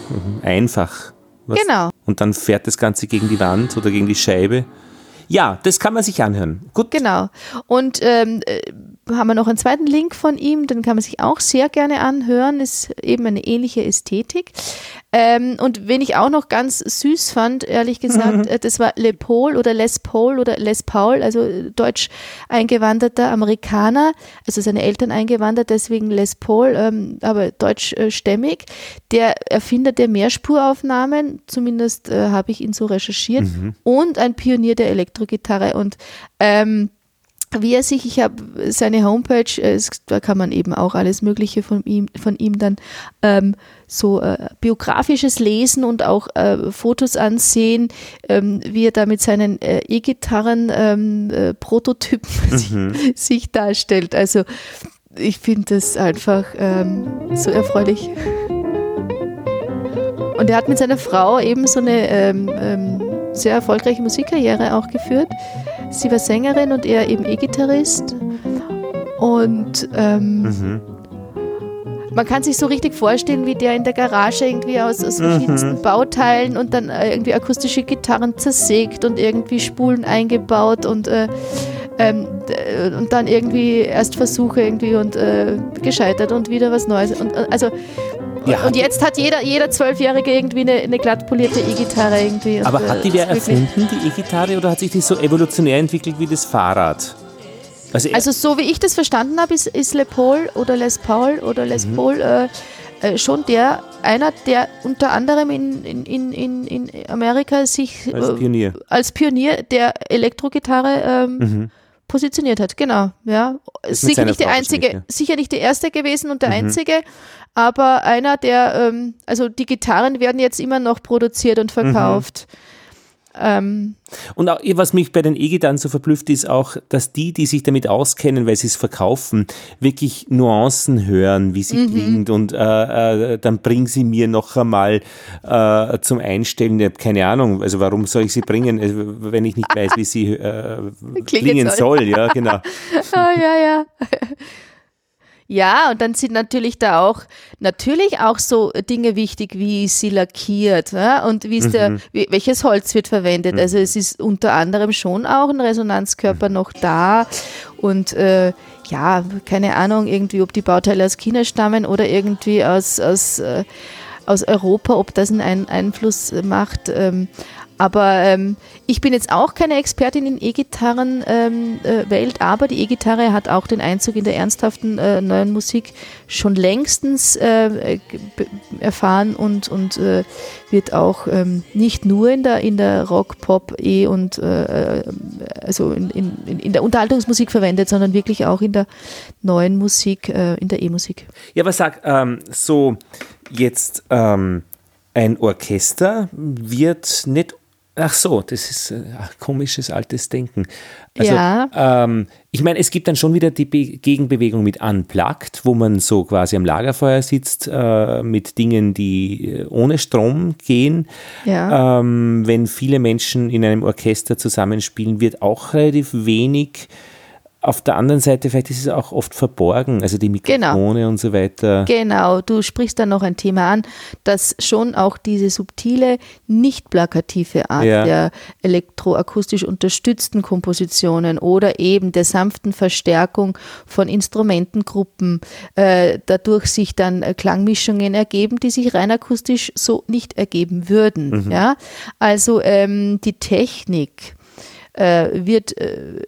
einfach. Was, genau. Und dann fährt das Ganze gegen die Wand oder gegen die Scheibe. Ja, das kann man sich anhören. Gut. Genau. Und ähm, äh, haben wir noch einen zweiten Link von ihm, den kann man sich auch sehr gerne anhören. Ist eben eine ähnliche Ästhetik. Ähm, und wen ich auch noch ganz süß fand, ehrlich gesagt, mhm. das war Le Paul oder Les Paul oder Les Paul, also äh, deutsch eingewanderter Amerikaner, also seine Eltern eingewandert, deswegen Les Paul, ähm, aber deutschstämmig, der Erfinder der Mehrspuraufnahmen, zumindest äh, habe ich ihn so recherchiert, mhm. und ein Pionier der Elektrogitarre und ähm, wie er sich, ich habe seine Homepage, äh, da kann man eben auch alles Mögliche von ihm, von ihm dann ähm, so äh, biografisches lesen und auch äh, Fotos ansehen, ähm, wie er da mit seinen äh, E-Gitarren ähm, äh, Prototypen mhm. sich, sich, darstellt. Also ich finde das einfach ähm, so erfreulich. Und er hat mit seiner Frau eben so eine ähm, ähm, sehr erfolgreiche Musikkarriere auch geführt. Sie war Sängerin und er eben E-Gitarrist. Und ähm, mhm. man kann sich so richtig vorstellen, wie der in der Garage irgendwie aus, aus verschiedensten mhm. Bauteilen und dann äh, irgendwie akustische Gitarren zersägt und irgendwie Spulen eingebaut und äh, ähm, und dann irgendwie erst Versuche irgendwie und äh, gescheitert und wieder was Neues. Und, äh, also ja, und jetzt hat jeder, jeder Zwölfjährige irgendwie eine, eine glatt polierte E-Gitarre irgendwie. Aber und, hat die wer erfunden, die E-Gitarre, oder hat sich die so evolutionär entwickelt wie das Fahrrad? Also, also so wie ich das verstanden habe, ist, ist Le Paul oder Les Paul oder Les mhm. Paul äh, äh, schon der einer, der unter anderem in, in, in, in Amerika sich als äh, Pionier, als Pionier der Elektrogitarre ähm, mhm positioniert hat, genau, ja. Sicher nicht der einzige, ja. sicher nicht der erste gewesen und der mhm. einzige, aber einer, der, ähm, also die Gitarren werden jetzt immer noch produziert und verkauft. Mhm. Ähm, und auch, was mich bei den E-Gitarren so verblüfft, ist auch, dass die, die sich damit auskennen, weil sie es verkaufen, wirklich Nuancen hören, wie sie mhm. klingt und äh, äh, dann bringen sie mir noch einmal äh, zum Einstellen, ich habe keine Ahnung, also warum soll ich sie bringen, äh, wenn ich nicht weiß, wie sie äh, klingen soll. soll. Ja, genau. ah, ja, ja. Ja, und dann sind natürlich da auch, natürlich auch so Dinge wichtig, wie sie lackiert ja? und wie ist der, wie, welches Holz wird verwendet. Also es ist unter anderem schon auch ein Resonanzkörper noch da und äh, ja, keine Ahnung, irgendwie, ob die Bauteile aus China stammen oder irgendwie aus, aus, äh, aus Europa, ob das einen Einfluss macht. Ähm, aber ähm, ich bin jetzt auch keine Expertin in E-Gitarren-Welt, ähm, äh, aber die E-Gitarre hat auch den Einzug in der ernsthaften äh, neuen Musik schon längstens äh, erfahren und, und äh, wird auch ähm, nicht nur in der, in der Rock, Pop, E und äh, äh, also in, in, in der Unterhaltungsmusik verwendet, sondern wirklich auch in der neuen Musik, in der E-Musik. Ja, aber sag, ähm, so jetzt ähm, ein Orchester wird nicht Ach so, das ist äh, komisches altes Denken. Also, ja. Ähm, ich meine, es gibt dann schon wieder die Be Gegenbewegung mit Unplugged, wo man so quasi am Lagerfeuer sitzt äh, mit Dingen, die äh, ohne Strom gehen. Ja. Ähm, wenn viele Menschen in einem Orchester zusammenspielen, wird auch relativ wenig auf der anderen Seite, vielleicht ist es auch oft verborgen, also die Mikrofone genau. und so weiter. Genau, du sprichst da noch ein Thema an, dass schon auch diese subtile, nicht plakative Art ja. der elektroakustisch unterstützten Kompositionen oder eben der sanften Verstärkung von Instrumentengruppen äh, dadurch sich dann äh, Klangmischungen ergeben, die sich rein akustisch so nicht ergeben würden. Mhm. Ja? Also ähm, die Technik äh, wird äh,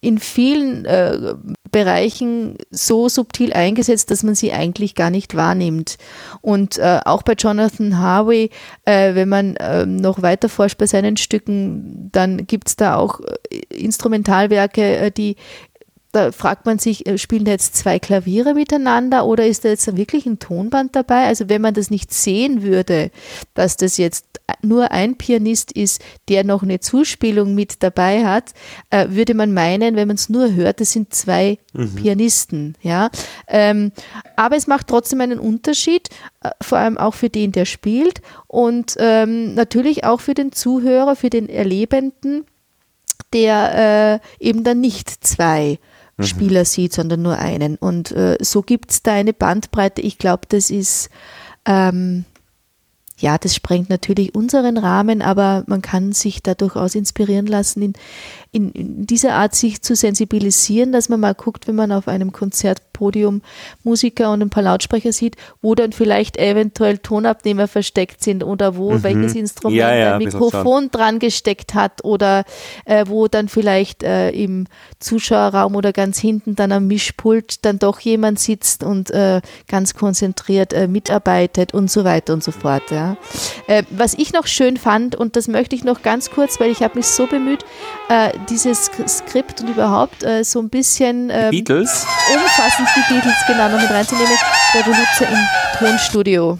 in vielen äh, Bereichen so subtil eingesetzt, dass man sie eigentlich gar nicht wahrnimmt. Und äh, auch bei Jonathan Harvey, äh, wenn man ähm, noch weiter forscht bei seinen Stücken, dann gibt es da auch äh, Instrumentalwerke, äh, die da fragt man sich, äh, spielen da jetzt zwei Klaviere miteinander oder ist da jetzt wirklich ein Tonband dabei? Also wenn man das nicht sehen würde, dass das jetzt nur ein Pianist ist, der noch eine Zuspielung mit dabei hat, äh, würde man meinen, wenn man es nur hört, das sind zwei mhm. Pianisten. Ja? Ähm, aber es macht trotzdem einen Unterschied, äh, vor allem auch für den, der spielt und ähm, natürlich auch für den Zuhörer, für den Erlebenden, der äh, eben dann nicht zwei mhm. Spieler sieht, sondern nur einen. Und äh, so gibt es da eine Bandbreite. Ich glaube, das ist ähm, ja, das sprengt natürlich unseren Rahmen, aber man kann sich da durchaus inspirieren lassen, in, in, in dieser Art sich zu sensibilisieren, dass man mal guckt, wenn man auf einem Konzertpodium Musiker und ein paar Lautsprecher sieht, wo dann vielleicht eventuell Tonabnehmer versteckt sind oder wo mhm. welches Instrument ja, ja, ein Mikrofon dran gesteckt hat oder äh, wo dann vielleicht äh, im Zuschauerraum oder ganz hinten dann am Mischpult dann doch jemand sitzt und äh, ganz konzentriert äh, mitarbeitet und so weiter und so fort. Ja. Äh, was ich noch schön fand, und das möchte ich noch ganz kurz, weil ich habe mich so bemüht, äh, dieses Skript und überhaupt äh, so ein bisschen ähm, Beatles? umfassend die Beatles genau noch mit reinzunehmen, der Benutzer im Tonstudio.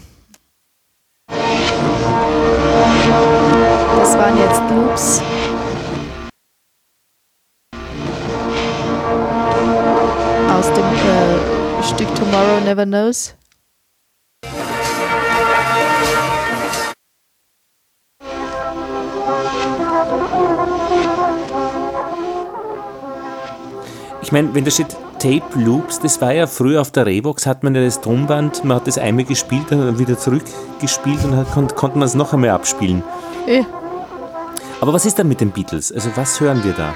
Das waren jetzt Loops. Aus dem äh, Stück Tomorrow Never Knows. Ich meine, wenn da steht Tape Loops, das war ja früher auf der Revox, hat man ja das Tonband, man hat das einmal gespielt, dann wieder zurückgespielt und dann kon konnte man es noch einmal abspielen. Ja. Aber was ist dann mit den Beatles? Also was hören wir da?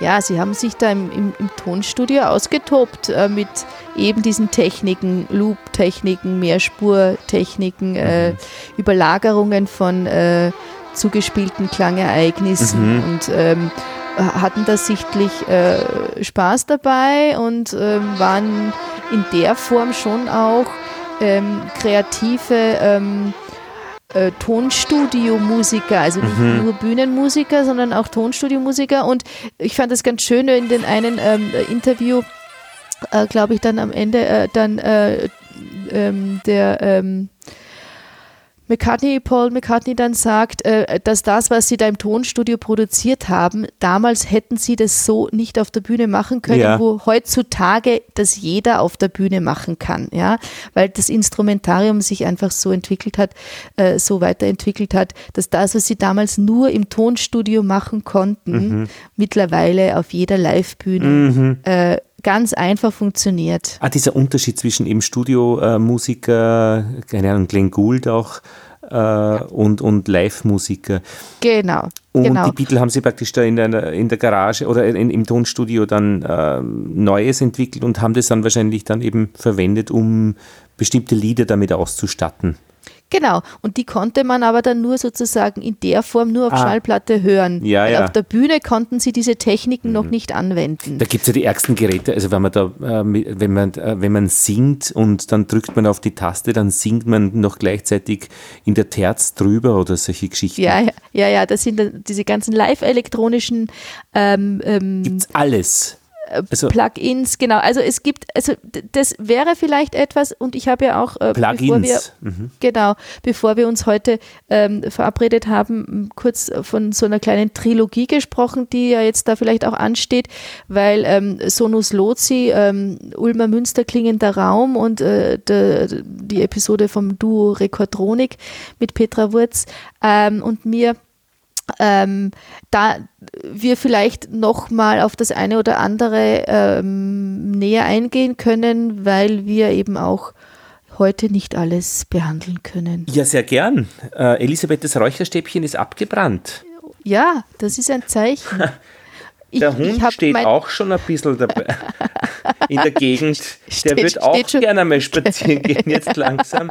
Ja, sie haben sich da im, im, im Tonstudio ausgetobt äh, mit eben diesen Techniken, Loop-Techniken, Mehrspur-Techniken, äh, mhm. Überlagerungen von äh, zugespielten Klangereignissen mhm. und ähm, hatten da sichtlich äh, Spaß dabei und ähm, waren in der Form schon auch ähm, kreative ähm, äh, Tonstudio-Musiker, also nicht mhm. nur Bühnenmusiker, sondern auch Tonstudio-Musiker. Und ich fand das ganz schön in den einen ähm, Interview, äh, glaube ich, dann am Ende äh, dann äh, ähm, der ähm, McCartney, Paul McCartney dann sagt, äh, dass das, was sie da im Tonstudio produziert haben, damals hätten sie das so nicht auf der Bühne machen können, ja. wo heutzutage das jeder auf der Bühne machen kann, ja, weil das Instrumentarium sich einfach so entwickelt hat, äh, so weiterentwickelt hat, dass das, was sie damals nur im Tonstudio machen konnten, mhm. mittlerweile auf jeder Live-Bühne mhm. äh, ganz einfach funktioniert. Ah, dieser Unterschied zwischen eben Studiomusiker, keine Ahnung, Glenn Gould auch, äh, und, und Live-Musiker. Genau. Und genau. die Beatles haben sie praktisch da in der, in der Garage oder in, im Tonstudio dann äh, Neues entwickelt und haben das dann wahrscheinlich dann eben verwendet, um bestimmte Lieder damit auszustatten. Genau, und die konnte man aber dann nur sozusagen in der Form nur auf Ah. Schallplatte hören. Ja, Weil ja. Mhm. Auf der Bühne konnten sie diese Techniken noch nicht anwenden. Da gibt es ja die ärgsten Geräte, also wenn man da, äh, wenn man, äh, wenn man singt und dann drückt man auf die Taste, dann singt man noch gleichzeitig in der Terz drüber oder solche Geschichten. Ja, ja, ja, ja, das sind dann diese ganzen live-elektronischen ähm, ähm, Gibt's alles. Also Plugins, genau. Also es gibt, also das wäre vielleicht etwas, und ich habe ja auch, äh, bevor wir, Plugins. Mhm. genau, bevor wir uns heute ähm, verabredet haben, kurz von so einer kleinen Trilogie gesprochen, die ja jetzt da vielleicht auch ansteht, weil ähm, Sonus Lozi, ähm, Ulmer Münster klingender Raum und äh, de, die Episode vom Duo Rekordronik mit Petra Wurz ähm, und mir ähm, da wir vielleicht noch mal auf das eine oder andere ähm, näher eingehen können, weil wir eben auch heute nicht alles behandeln können. Ja, sehr gern. Äh, Elisabeth, das Räucherstäbchen ist abgebrannt. Ja, das ist ein Zeichen. Ich, Der Hund ich steht auch schon ein bisschen dabei in der Gegend. Der Steht- wird auch gerne mal spazieren gehen, jetzt langsam.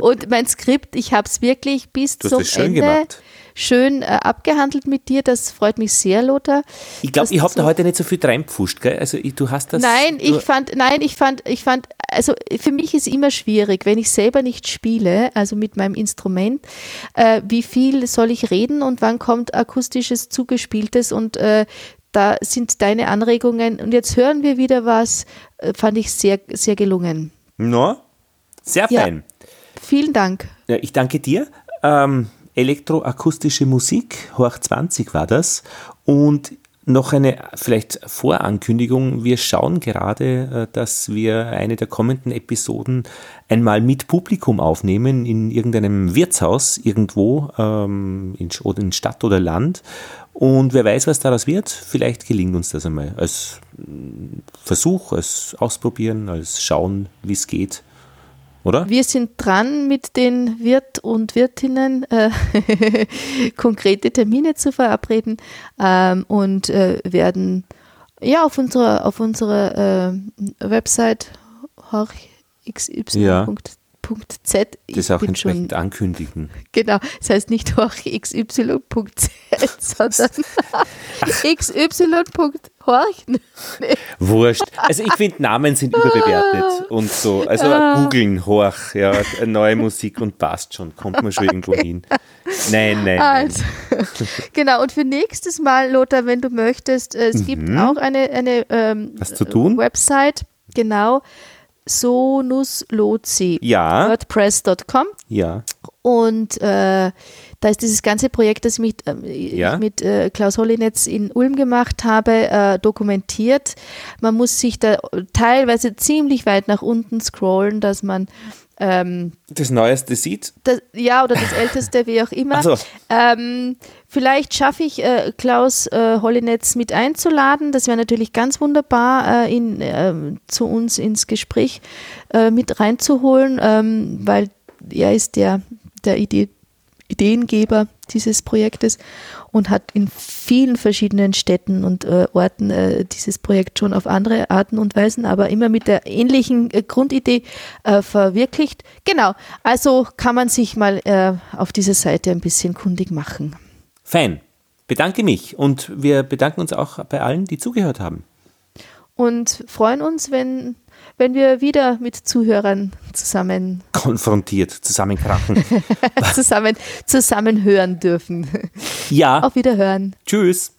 Und mein Skript, ich habe es wirklich bis Du hast zum es schön Ende gemacht. Schön äh, abgehandelt mit dir. Das freut mich sehr, Lothar. Ich glaube, ich habe so- da heute nicht so viel reinpfuscht, gell? Also ich, du hast das. Nein, ich fand, nein, ich fand, ich fand, also für mich ist immer schwierig, wenn ich selber nicht spiele, also mit meinem Instrument, äh, wie viel soll ich reden und wann kommt akustisches Zugespieltes und äh, da sind deine Anregungen und jetzt hören wir wieder was, äh, fand ich sehr, sehr gelungen. No? Sehr Ja. fein. Vielen Dank. Ja, ich danke dir. Ähm, elektroakustische Musik, Horch 20 war das. Und noch eine vielleicht Vorankündigung. Wir schauen gerade, äh, dass wir eine der kommenden Episoden einmal mit Publikum aufnehmen in irgendeinem Wirtshaus irgendwo ähm, in, in Stadt oder Land. Und wer weiß, was daraus wird. Vielleicht gelingt uns das einmal als mm, Versuch, als Ausprobieren, als Schauen, wie es geht. Oder? Wir sind dran, mit den Wirt und Wirtinnen äh, konkrete Termine zu verabreden ähm, und äh, werden ja auf unserer auf unserer äh, Website horchxy.z Das ich auch bin schon entsprechend ankündigen. genau, das heißt nicht horchxy.z, sondern xy.horch. Wurscht. Also ich finde, Namen sind überbewertet und so. Also googeln, horch, ja, neue Musik und passt schon. Kommt man schon irgendwo hin. Nein, nein, nein. Also, genau, und für nächstes Mal, Lothar, wenn du möchtest, äh, es gibt auch eine, eine ähm, Was zu tun? Website, genau, sonuslozi, Ja, wordpress.com ja. und äh, da ist dieses ganze Projekt, das ich mit, ähm, Ja. ich mit äh, Klaus Hollinetz in Ulm gemacht habe, äh, dokumentiert. Man muss sich da teilweise ziemlich weit nach unten scrollen, dass man ähm, Das Neueste sieht. das, ja, oder das Älteste, wie auch immer. So. Ähm, vielleicht schaffe ich äh, Klaus äh, Hollinetz mit einzuladen. Das wäre natürlich ganz wunderbar, äh, ihn ähm, zu uns ins Gespräch äh, mit reinzuholen, ähm, weil er ist der, der Idee, Ideengeber dieses Projektes und hat in vielen verschiedenen Städten und äh, Orten äh, dieses Projekt schon auf andere Arten und Weisen, aber immer mit der ähnlichen äh, Grundidee äh, verwirklicht. Genau, also kann man sich mal äh, auf dieser Seite ein bisschen kundig machen. Fein. Bedanke mich und wir bedanken uns auch bei allen, die zugehört haben. Und freuen uns, wenn, wenn wir wieder mit Zuhörern zusammen, Konfrontiert, zusammenkrachen. zusammen, zusammen hören dürfen. Ja, Auf Wiederhören. tschüss.